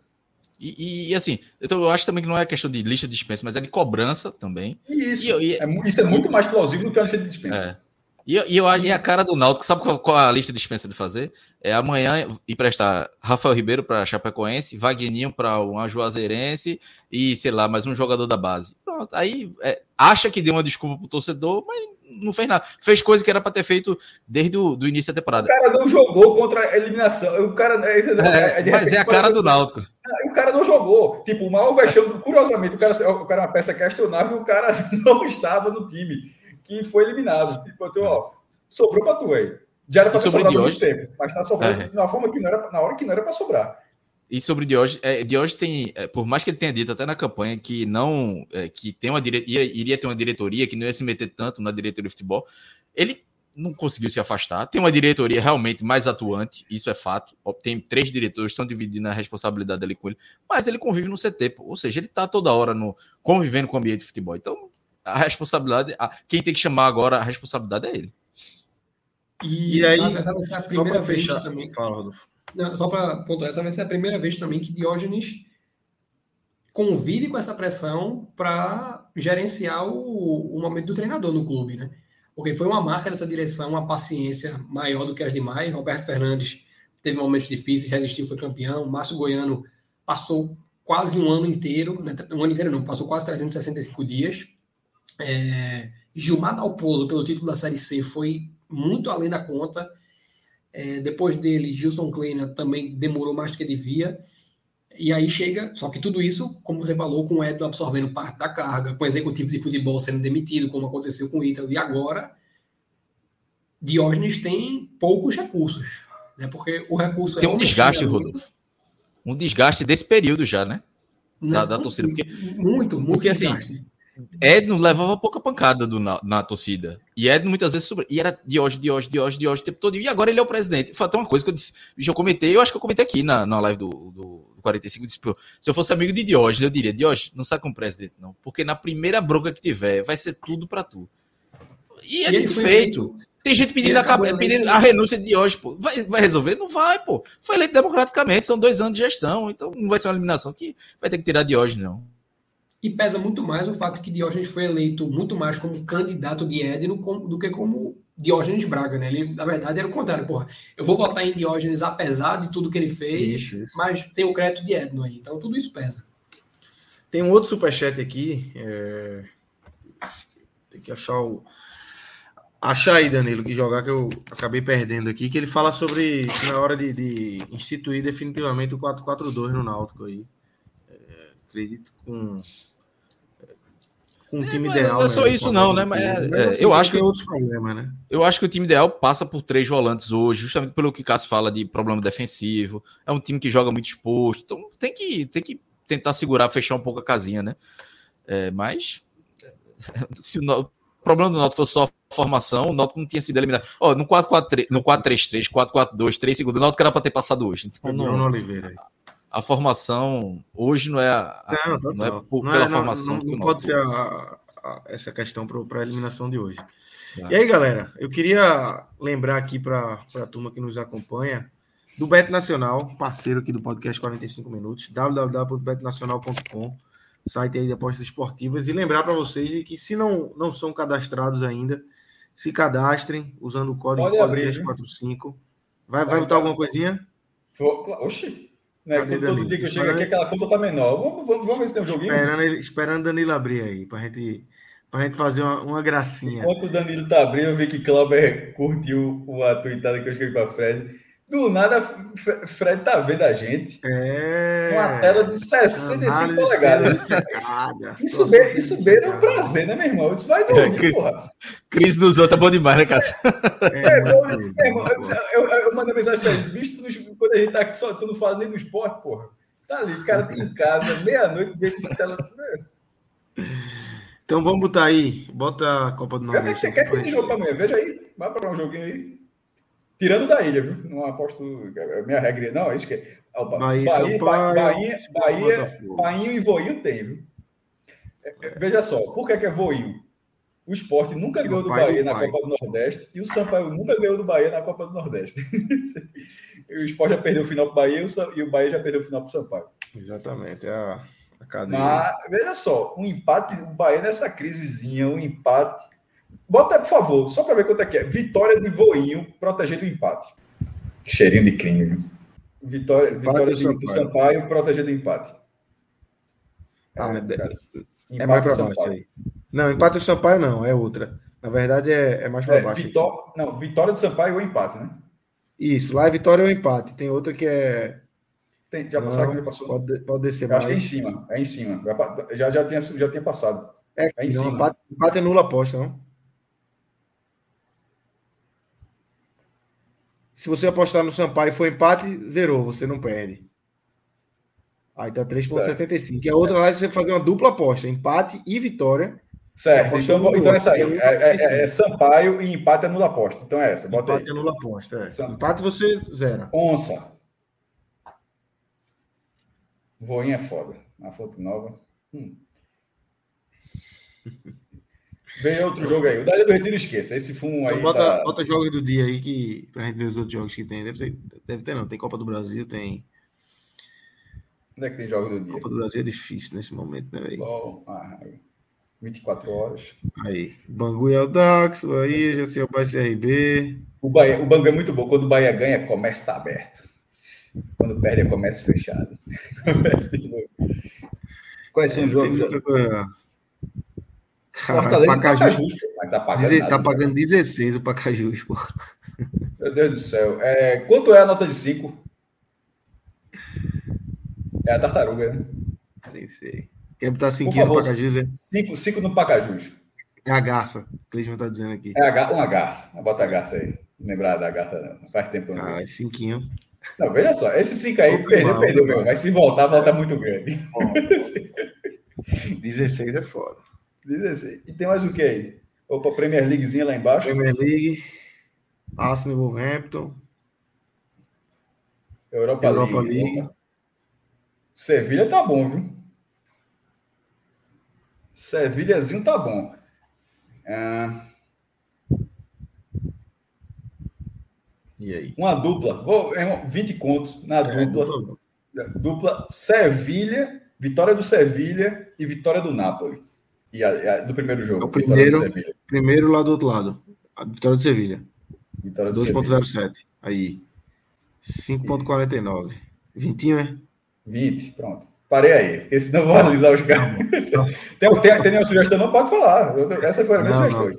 E, e, assim, então eu acho também que não é questão de lista de dispensa, mas é de cobrança também. Isso, e, é, isso é muito mais plausível do que a lista de dispensa. É. E, e, eu, e a cara do Náutico, sabe qual, qual a lista de dispensa de fazer? É amanhã emprestar Rafael Ribeiro para Chapecoense, Vagninho para um Juazeirense e, sei lá, mais um jogador da base. Pronto, aí é, acha que deu uma desculpa pro torcedor, mas não fez nada. Fez coisa que era para ter feito desde o do início da temporada. O cara não jogou contra a eliminação. O cara, é, é, é mas é a cara do Náutico. O cara não jogou. Tipo, o maior vexame, curiosamente, o cara, o cara é uma peça questionável e o cara *laughs* não estava no time que foi eliminado. Tipo, então, ó, sobrou para tu aí. Já era para ter sobrado muito tempo, mas está sobrando é. na forma que não era, na hora que não era para sobrar. E sobre o Diógenes, é, Diógenes tem, é, por mais que ele tenha dito até na campanha que não, é, que tem uma dire, iria, iria ter uma diretoria que não ia se meter tanto na diretoria de futebol, ele não conseguiu se afastar. Tem uma diretoria realmente mais atuante, isso é fato. Tem três diretores, estão dividindo a responsabilidade ali com ele, mas ele convive no CT, ou seja, ele está toda hora no convivendo com o ambiente de futebol. Então, a responsabilidade, a, quem tem que chamar agora a responsabilidade é ele. E, e aí, essa a primeira vez fechar, também. Fala, Rodolfo. Não, só para pontuar, essa vai ser a primeira vez também que Diógenes convive com essa pressão para gerenciar o, o, momento do treinador no clube, né? Porque foi uma marca dessa direção, uma paciência maior do que as demais. Roberto Fernandes teve momentos difíceis, resistiu, foi campeão. Márcio Goiano passou quase um ano inteiro, né? um ano inteiro não, passou quase 365 dias. É, Gilmar Dalpozo, pelo título da Série C, foi muito além da conta. É, depois dele, Gilson Kleina também demorou mais do que devia. E aí chega, só que tudo isso, como você falou, com o Edno absorvendo parte da carga, com o executivo de futebol sendo demitido, como aconteceu com o Ítalo, e agora Diógenes tem poucos recursos, né? Porque o recurso tem é um desgaste, Rodolfo. Um desgaste desse período já, né? Não, da, da torcida. Porque, muito, muito porque, assim, desgaste. assim, Edno levava pouca pancada do, na, na, torcida. E Edno muitas vezes sobre. E era de hoje, de hoje, de hoje, de hoje o tempo todo. E agora ele é o presidente. Foi até uma coisa que eu disse. Já comentei, eu acho que eu comentei aqui na, na live do, do, 45. Disse, se eu fosse amigo de Diógenes, eu diria: Diógenes, não sai com o presidente, não. Porque na primeira bronca que tiver, vai ser tudo para tu. E é de feito. Tem gente pedindo, a, pedindo a, renúncia de hoje, pô. Vai, vai resolver? Não vai, pô. Foi eleito democraticamente, são dois anos de gestão. Então não vai ser uma eliminação que vai ter que tirar de hoje, não. E pesa muito mais o fato que Diógenes foi eleito muito mais como candidato de Edno do que como Diógenes Braga, né? Ele, na verdade, era o contrário, porra. Eu vou votar em Diógenes apesar de tudo que ele fez, isso, isso. mas tem o crédito de Edno aí. Então tudo isso pesa. Tem um outro superchat aqui. É... Tem que achar o. Achar aí, Danilo, que jogar que eu acabei perdendo aqui, que ele fala sobre na hora de, de instituir definitivamente o 4-4-2 no Náutico aí. É, acredito com com um é, time ideal. Não é só né, isso, não, né? Mas, é, é, eu acho que outros problemas, né? Eu acho que o time ideal passa por três volantes hoje, justamente pelo que Cássio fala de problema defensivo. É um time que joga muito exposto, então tem que, tem que tentar segurar, fechar um pouco a casinha, né? É, mas *laughs* se o, o, problema do Náutico fosse só a formação, o Náutico não tinha sido eliminado. Ó, oh, no 4-4-3, no 4-3-3, 4-4-2, 3 segundos, o Náutico era para ter passado hoje. Então, não, Oliveira a formação hoje não é, a, não, não é por, não pela é, formação. Não, não pode ser a, a, essa questão para a eliminação de hoje. Tá. E aí, galera, eu queria lembrar aqui para a turma que nos acompanha do Bet Nacional, parceiro aqui do podcast 45 Minutos, www.betnacional.com, site aí de apostas esportivas, e lembrar para vocês de que se não, não são cadastrados ainda, se cadastrem usando o código podcast45. Vai, vai botar alguma coisinha? Oxi, né? Todo, todo dia que eu chego aqui, aquela conta tá menor. Vamos, vamos, vamos ver se tem um joguinho. Esperando, esperando Danilo abrir aí, pra gente, pra gente fazer uma, uma gracinha. Enquanto o Danilo tá abrindo, eu vi que Clauber curtiu a tweetada que eu escrevi pra Fred. Do nada, Fred tá vendo a gente. É. Uma tela de 65 polegadas. Isso, beira, isso beira um prazer, né, meu irmão? Eu disse, vai dormir, é, porra. Cris dos outros é bom demais, né, Cássio? *laughs* É, bom, é, irmão, eu, eu, mandei mensagem pra eles, bicho, quando a gente tá aqui só, tu não fala nem do esporte, porra. Tá ali, o cara tem em casa, *laughs* meia-noite, dentro de tela. Então vamos botar aí, bota a Copa do Nordeste. Quer que tem jogo pra amanhã? Veja aí, vai para um joguinho aí. Tirando da ilha, viu? Não aposto. É minha regra. Não, é isso que é. Bahia, Bahia, Bahia, Bahia, Bahia, Bahia e Voinho tem, viu? Veja só, por que, que é voinho? O esporte nunca ganhou do Bahia na Copa do Nordeste e o Sampaio nunca ganhou do Bahia na Copa do Nordeste. *laughs* o esporte já perdeu o final para o Bahia e o Bahia já perdeu o final para o Sampaio. Exatamente, é a, a cadeia. Mas, veja só, um empate, o Bahia nessa crisezinha, um empate. Bota por favor, só para ver quanto é que é. Vitória de Voinho protegendo o empate. Cheirinho de crime. Vitória, vitória de, Sampaio. do Sampaio protegendo o empate. Ah, é, é mais para baixo aí. Não, empate do Sampaio não, é outra. Na verdade, é, é mais para é, baixo. Vitó... Não, vitória do Sampaio ou empate, né? Isso, lá é vitória ou empate. Tem outra que é. Tem, já passou, já passou. Pode, pode descer mais. Acho que é em cima. É em cima. Já, já, tinha, já tinha passado. É, é em não, cima. Empate, empate é nula aposta, não? Se você apostar no Sampaio e for empate, zerou, você não perde. Aí tá 3,75. E a outra lá é você fazer uma dupla aposta, empate e vitória. Certo, então, então essa aí. É, é, é, é, Sampaio e empate é nula aposta. Então é essa. Bota empate aí. é nula aposta. É. Empate você zera. Onça. Voinha é foda. Na foto nova. Hum. *laughs* Vem outro jogo aí. O Dália do Retiro esqueça. Esse fumo aí. Então bota, tá... bota jogos do dia aí que, pra gente ver os outros jogos que tem. Deve ter, deve ter, não. Tem Copa do Brasil, tem. Onde é que tem jogos do dia? Copa do Brasil é difícil nesse momento, né, velho? Bom, ah, 24 horas. Aí. Bangu e Aldax, Bahia, já sei o Bahia CRB. O, Bahia, o Bangu é muito bom. Quando o Bahia ganha, comércio está aberto. Quando perde, é comércio fechado. Quais são os jogos? Fortaleza Pacajus, tá pagando, Dizer, tá pagando 16 o Pacajus, pô. Meu Deus do céu. É, quanto é a nota de 5? É a tartaruga, né? Nem sei. Quer botar 5 no Pacajus, é? 5 no Pacajus. É a garça, o Clisman tá dizendo aqui. É a, uma garça. Bota a garça aí. Não lembrar da garça, não. Faz tempo. Não. Ah, é 5. Não, veja só. Esse 5 aí, perdeu, mal, perdeu, meu. Mas se voltar, volta muito grande. 16 *laughs* é foda. 16. E tem mais o que aí? Opa, Premier Leaguezinha lá embaixo. Premier League. Arsenal Wolverhampton. Europa, Europa League. League. Sevilha tá bom, viu? Sevilhazinho tá bom. É... E aí? Uma dupla. Vou, 20 contos na é, dupla. Dupla, dupla Sevilha, vitória do Sevilha e vitória do Napoli. E a, a, do primeiro jogo. É o primeiro, primeiro lá do outro lado. A vitória do Sevilha. 2.07. Aí. 5.49. 20, né? 20, pronto. Parei aí, porque senão vou analisar os caras. *laughs* tem, tem, tem nenhuma sugestão? Não pode falar. Essa foi a minha sugestão.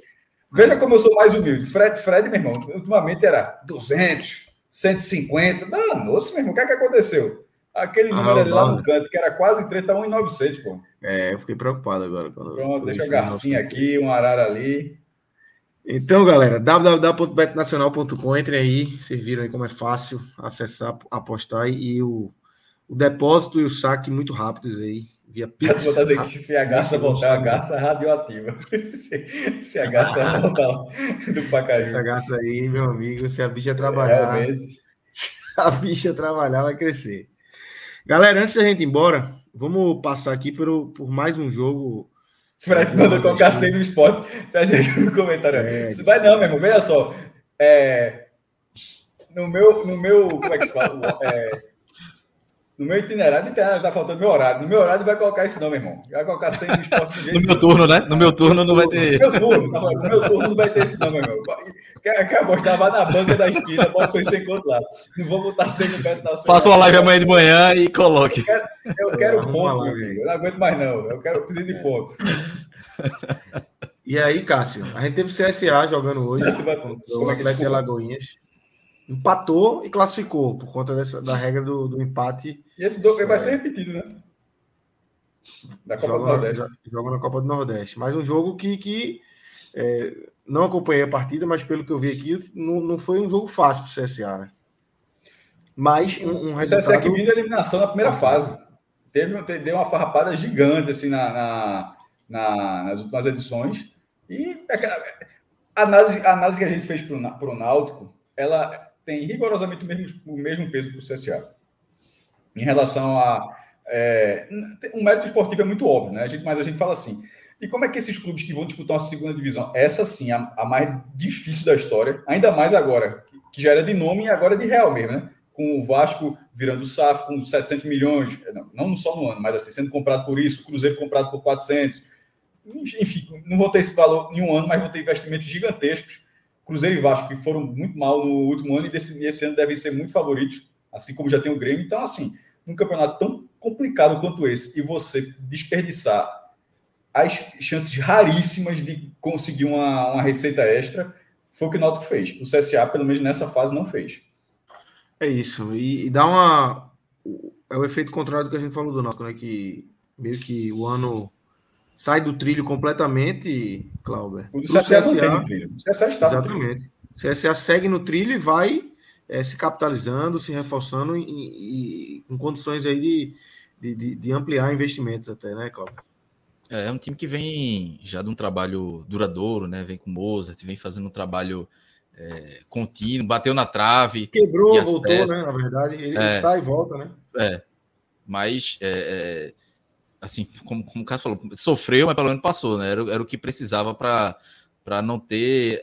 Veja como eu sou mais humilde. Fred, Fred, meu irmão, ultimamente era 200, 150. Danou-se, meu irmão. O que é que aconteceu? Aquele ah, número ali lá no canto, que era quase 30, tá 1,900, pô. É, eu fiquei preocupado agora. Quando Pronto, deixa a garcinha aqui, um arara ali. Então, galera, www.betnacional.com, entrem aí, vocês viram aí como é fácil acessar, apostar e o o depósito e o saque muito rápidos aí. Via *laughs* Pix. Vou dizer que se a garça voltar, a garça é radioativa. *laughs* se, se a garça *laughs* voltar do Pacaju. Essa garça aí, meu amigo, se a bicha trabalhar. Realmente. a bicha trabalhar, vai crescer. Galera, antes da gente ir embora, vamos passar aqui por, por mais um jogo. *laughs* Fred mandou colocar sem no esporte. *laughs* Fred aqui no comentário. É. Vai não, meu irmão. Veja só. É, no, meu, no meu. Como é que se fala? É, no meu itinerário, itinerário tá faltando meu horário. No meu horário vai colocar isso não, meu irmão. Vai colocar sem do esporte *laughs* jeito No meu turno, né? No meu turno não vai ter. No meu turno, tá no meu turno não vai ter isso não, meu irmão. Apostar, vai na banca da esquina, pode ser sem conto lá. Não vou botar sem no Beto Nacional. Faça uma live amanhã de manhã e coloque. Eu quero, eu quero ponto, meu amigo. Eu não aguento mais não. Eu quero pedir de ponto. E aí, Cássio, a gente teve CSA jogando hoje o Atlético de Alagoinhas empatou e classificou por conta dessa, da regra do, do empate. E esse do, vai ser repetido, né? Da Copa joga, do Nordeste. Joga na Copa do Nordeste. Mas um jogo que, que é, não acompanhei a partida, mas pelo que eu vi aqui, não, não foi um jogo fácil para o CSA, né? Mas um, um resultado... O CSA que vindo a eliminação na primeira fase. Teve, deu uma farrapada gigante assim na, na, na nas últimas edições. E é a análise, a análise que a gente fez para o Náutico, ela tem rigorosamente o mesmo, o mesmo peso para o CSA. Em relação a, É, um mérito esportivo é muito óbvio, né? A gente, mas a gente fala assim. E como é que esses clubes que vão disputar uma segunda divisão, essa sim, a, a mais difícil da história, ainda mais agora, que já era de nome e agora é de real mesmo, né? Com o Vasco virando SAF com 700 milhões, não, não só no ano, mas assim, sendo comprado por isso, o Cruzeiro comprado por 400. Enfim, não vou ter esse valor em um ano, mas vou ter investimentos gigantescos. Cruzeiro e Vasco, que foram muito mal no último ano e desse, esse ano devem ser muito favoritos, assim como já tem o Grêmio. Então, assim, num campeonato tão complicado quanto esse, e você desperdiçar as chances raríssimas de conseguir uma, uma receita extra, foi o que o Náutico fez. O CSA, pelo menos nessa fase, não fez. É isso. E, e, dá uma. É o efeito contrário do que a gente falou do Náutico, né? Que meio que o ano sai do trilho completamente, Clauber. O CSA, CSA não tem no trilho. O CSA está Exatamente. O CSA segue no trilho e vai é, se capitalizando, se reforçando e, e, com condições aí de, de, de, ampliar investimentos até, né, Clauber? É, é um time que vem já de um trabalho duradouro, né? Vem com Mozart, vem fazendo um trabalho é, contínuo, bateu na trave. Quebrou, voltou, né? Na verdade, ele é, sai e volta, né? É. Mas, é, é, assim, como, como o Carlos falou, sofreu, mas pelo menos passou, né? Era, era o que precisava para não ter.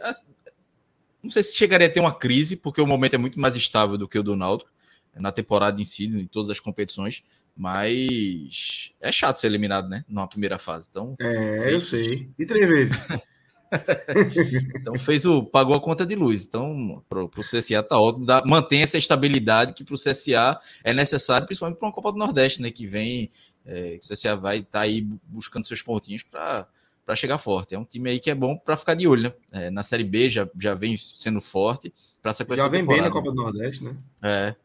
Não sei se chegaria a ter uma crise, porque o momento é muito mais estável do que o do Náutico na temporada em si, em todas as competições, mas é chato ser eliminado, né? Numa primeira fase. Então, é, fez... eu sei. E três vezes. *laughs* *laughs* então fez o pagou a conta de luz. Então para o CSA tá ótimo, dá, mantém essa estabilidade que para o CSA é necessário, principalmente para uma Copa do Nordeste, né? Que vem, é, o CSA vai estar tá aí buscando seus pontinhos para para chegar forte. É um time aí que é bom para ficar de olho, né? É, na Série B já, já vem sendo forte para essa Já vem bem na Copa do Nordeste, né? É.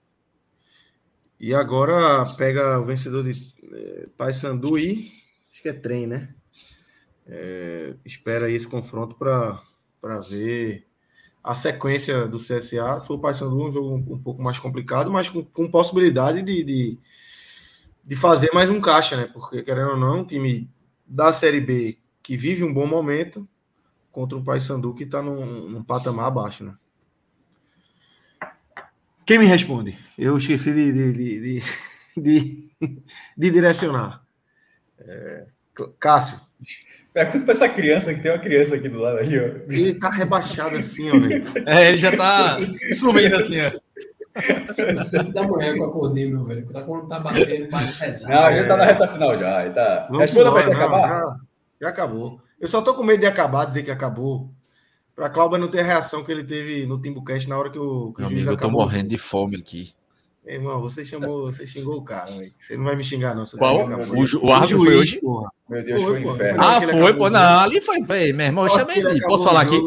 E agora pega o vencedor de é, Paysandu e acho que é trem, né? É, espera aí esse confronto para ver a sequência do CSA. Se o Paysandu, um jogo um, um, pouco mais complicado, mas com, com possibilidade de, de, de, fazer mais um caixa, né? Porque, querendo ou não, um time da Série B que vive um bom momento contra um Paysandu que está num, num patamar abaixo, né? Quem me responde? Eu esqueci de, de, de, de, de direcionar. É, Cássio. Pergunta para essa criança, que tem uma criança aqui do lado ali, ó. Ele tá rebaixado assim, ó, velho. É, ele já tá sumindo assim, ó. Sete da manhã que eu acordei, meu velho. Tá, tá batendo, bate pesado. Não, já tá na reta final já. Tá... Responda para ele acabar. Já, já acabou. Eu só tô com medo de acabar, dizer que acabou. Para Cláudio não ter a reação que ele teve no Timbucast na hora que o, que Meu o amigo, eu tô morrendo de fome aqui. Meu irmão, você chamou, você xingou o cara, véio. Você não vai me xingar, não. Qual? O, o árbitro foi hoje? Porra. Meu Deus, foi, foi inferno. Ah, foi, pô. Não, ali foi. Meu irmão, eu chamei ele. Posso falar aqui?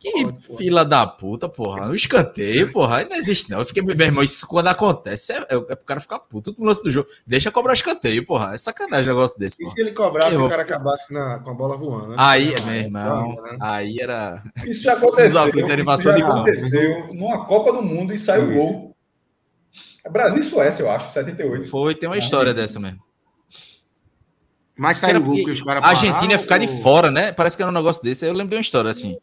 Que pode, fila da puta, porra. No escanteio, porra. Aí não existe, não. Eu fiquei, meu irmão, isso quando acontece é, é, é pro cara ficar puto no lance do jogo. Deixa cobrar escanteio, porra. É sacanagem um negócio desse. Porra. E se ele cobrasse, o cara acabasse na, com a bola voando? Né? Aí, meu irmão, né? aí era. Isso já aconteceu. Isso já aconteceu numa Copa do Mundo e saiu o gol. É Brasil e Suécia, eu acho, 78. Foi, tem uma história dessa mesmo. Mas saiu o gol que os caras. A Argentina ia ficar ou... de fora, né? Parece que era um negócio desse. Aí eu lembrei uma história assim.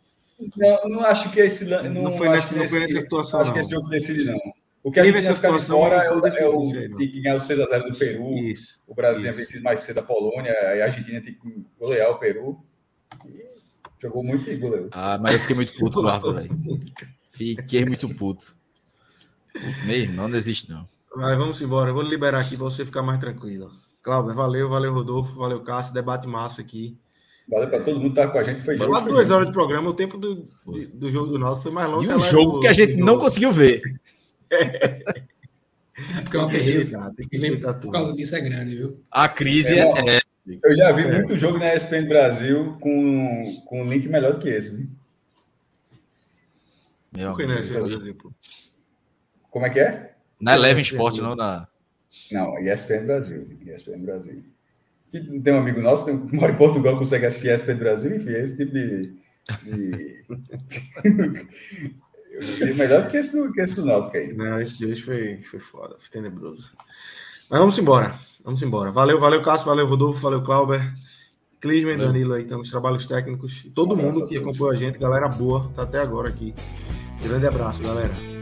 Não, não acho que esse. Não, não foi, nessa, não foi nessa situação. Acho não. que esse jogo decide, não. O que a gente ia ficar de fora é o, é o tem que ganhar o 6x0 do Peru. Isso, o Brasil tinha vencido mais cedo a Polônia, a Argentina tem que golear o Peru. E jogou muito e goleou. Ah, mas eu fiquei muito puto com o Arthur, velho. Fiquei muito puto. Meio, não desiste, não. Mas vamos embora. Eu vou liberar aqui para você ficar mais tranquilo. Cláudio, valeu, valeu, Rodolfo, valeu, Cássio. Debate massa aqui. Valeu para todo mundo estar tá com a gente. Foi jogo. duas horas de programa, o tempo do, do jogo do Náutico foi mais longo. E um jogo do, que a gente não conseguiu ver. *laughs* É. Porque é uma perreira. Por causa disso é grande, viu? A crise é. é... Eu já vi é. muito jogo na ESPN Brasil com, com um link melhor do que esse, viu? Meu, Como é que é? Na Eleven Sport, não na. Não, ESPN Brasil. ESPN Brasil. Tem um amigo nosso, um, mora em Portugal, consegue assistir ESPN Brasil, enfim, é esse tipo de. *laughs* de... melhor do que esse do, que esse do Náutico aí. Não, esse de hoje foi, foi foda, foi tenebroso. Mas vamos embora. Vamos embora. Valeu, valeu, Cássio, valeu, Rodolfo, valeu, Clauber. Clisman, Danilo aí, estão nos trabalhos técnicos. Todo um mundo que acompanhou a gente, galera boa, tá até agora aqui. Grande abraço, galera.